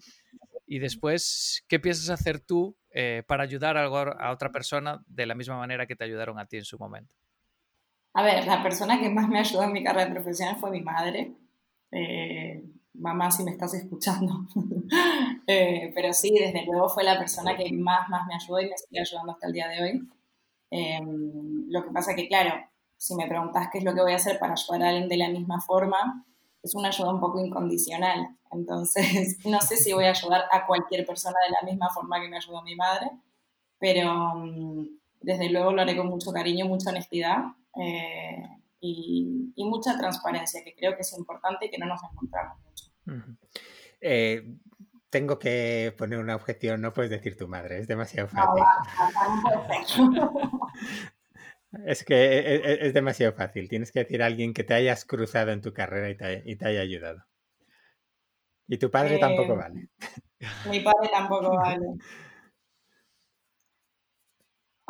Y después, ¿qué piensas hacer tú eh, para ayudar a, a otra persona de la misma manera que te ayudaron a ti en su momento? A ver, la persona que más me ayudó en mi carrera profesional fue mi madre. Eh, mamá, si me estás escuchando. eh, pero sí, desde luego fue la persona que más, más me ayudó y me sigue ayudando hasta el día de hoy. Eh, lo que pasa que, claro, si me preguntas qué es lo que voy a hacer para ayudar a alguien de la misma forma, es una ayuda un poco incondicional. Entonces, no sé si voy a ayudar a cualquier persona de la misma forma que me ayudó mi madre, pero um, desde luego lo haré con mucho cariño, mucha honestidad eh, y, y, mucha transparencia, que creo que es importante y que no nos encontramos mucho. Uh -huh. eh, tengo que poner una objeción, no puedes decir tu madre, es demasiado fácil. No, es que es, es, demasiado fácil, tienes que decir a alguien que te hayas cruzado en tu carrera y te, y te haya ayudado. Y tu padre eh, tampoco vale. Mi padre tampoco vale.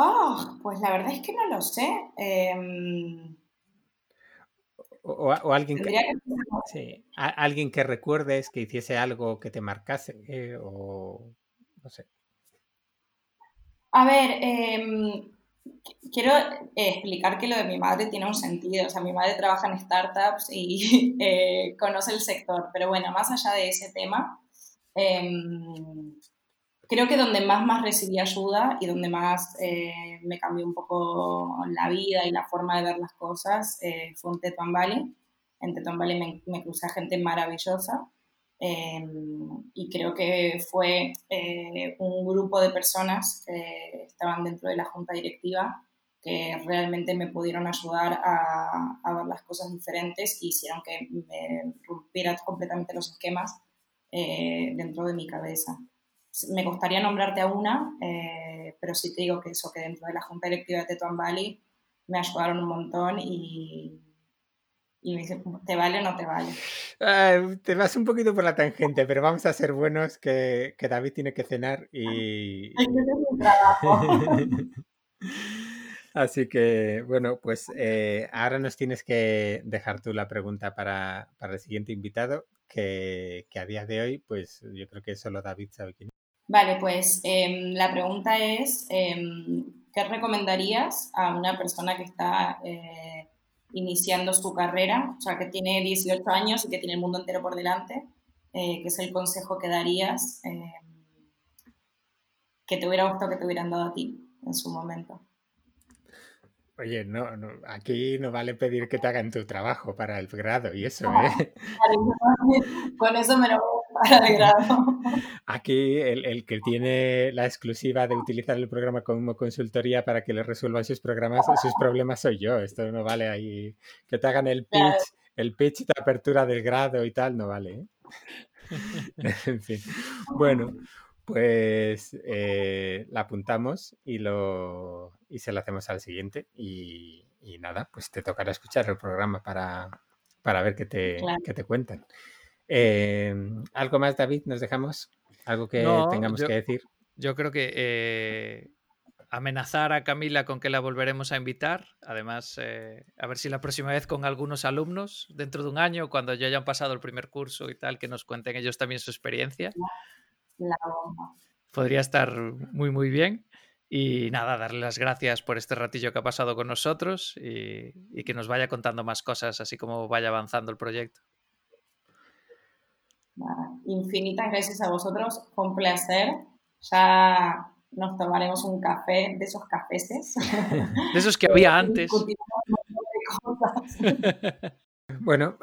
Oh, pues la verdad es que no lo sé. Eh, o, o, alguien que, que... Sí, a, alguien que recuerdes que hiciese algo que te marcase eh, o no sé. A ver, eh, quiero explicar que lo de mi madre tiene un sentido. O sea, mi madre trabaja en startups y eh, conoce el sector. Pero bueno, más allá de ese tema, em, creo que donde más, más recibí ayuda y donde más eh, me cambió un poco la vida y la forma de ver las cosas fue en Tetuán Valley. En Tetuán Valley me, me crucé a gente maravillosa. Em, y creo que fue eh, un grupo de personas que estaban dentro de la junta directiva que realmente me pudieron ayudar a, ver las cosas diferentes y hicieron que me rompiera completamente los esquemas eh, dentro de mi cabeza. Me gustaría nombrarte a una, eh, pero sí te digo que eso, que dentro de la junta directiva de Tetuán Valley me ayudaron un montón y y me dice, ¿te vale o no te vale? te vas un poquito por la tangente, pero vamos a ser buenos que, que David tiene que cenar y... Así que, bueno, pues eh, ahora nos tienes que dejar tú la pregunta para, para el siguiente invitado, que, que, a día de hoy, pues yo creo que solo David sabe quién es. Vale, pues eh, la pregunta es, eh, ¿qué recomendarías a una persona que está eh, iniciando su carrera, o sea, que tiene 18 años y que tiene el mundo entero por delante, eh, que es el consejo que darías eh, que te hubiera gustado que te hubieran dado a ti en su momento? Oye, no, aquí no vale pedir que te hagan tu trabajo para el grado y eso, ¿eh? Con eso me lo voy para el grado. Aquí el, el, que tiene la exclusiva de utilizar el programa como consultoría para que le resuelvan sus programas, sus problemas soy yo. Esto no vale ahí que te hagan el pitch, el pitch de apertura del grado y tal, no vale. ¿eh? en fin. Bueno, pues eh, la apuntamos y, lo, y se lo hacemos al siguiente. Y, nada, pues te tocará escuchar el programa para, para ver qué te, qué te cuentan. Eh, ¿Algo más, David? ¿Nos dejamos? ¿Algo que tengamos que decir? Yo creo que eh, amenazar a Camila con que la volveremos a invitar. Además, a ver si la próxima vez con algunos alumnos, dentro de un año, cuando ya hayan pasado el primer curso y tal, que nos cuenten ellos también su experiencia la bomba. Podría estar muy, muy bien. Y nada, darle las gracias por este ratillo que ha pasado con nosotros y, que nos vaya contando más cosas, así como vaya avanzando el proyecto. Infinitas gracias a vosotros, fue un placer. Ya nos tomaremos un café de esos cafeses. De esos que había antes. bueno,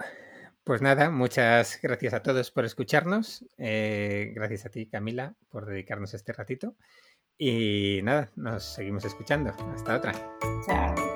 pues nada, muchas gracias a todos por escucharnos. Eh, gracias a ti, Camila, por dedicarnos este ratito. Y nada, nos seguimos escuchando. Hasta otra. Chao.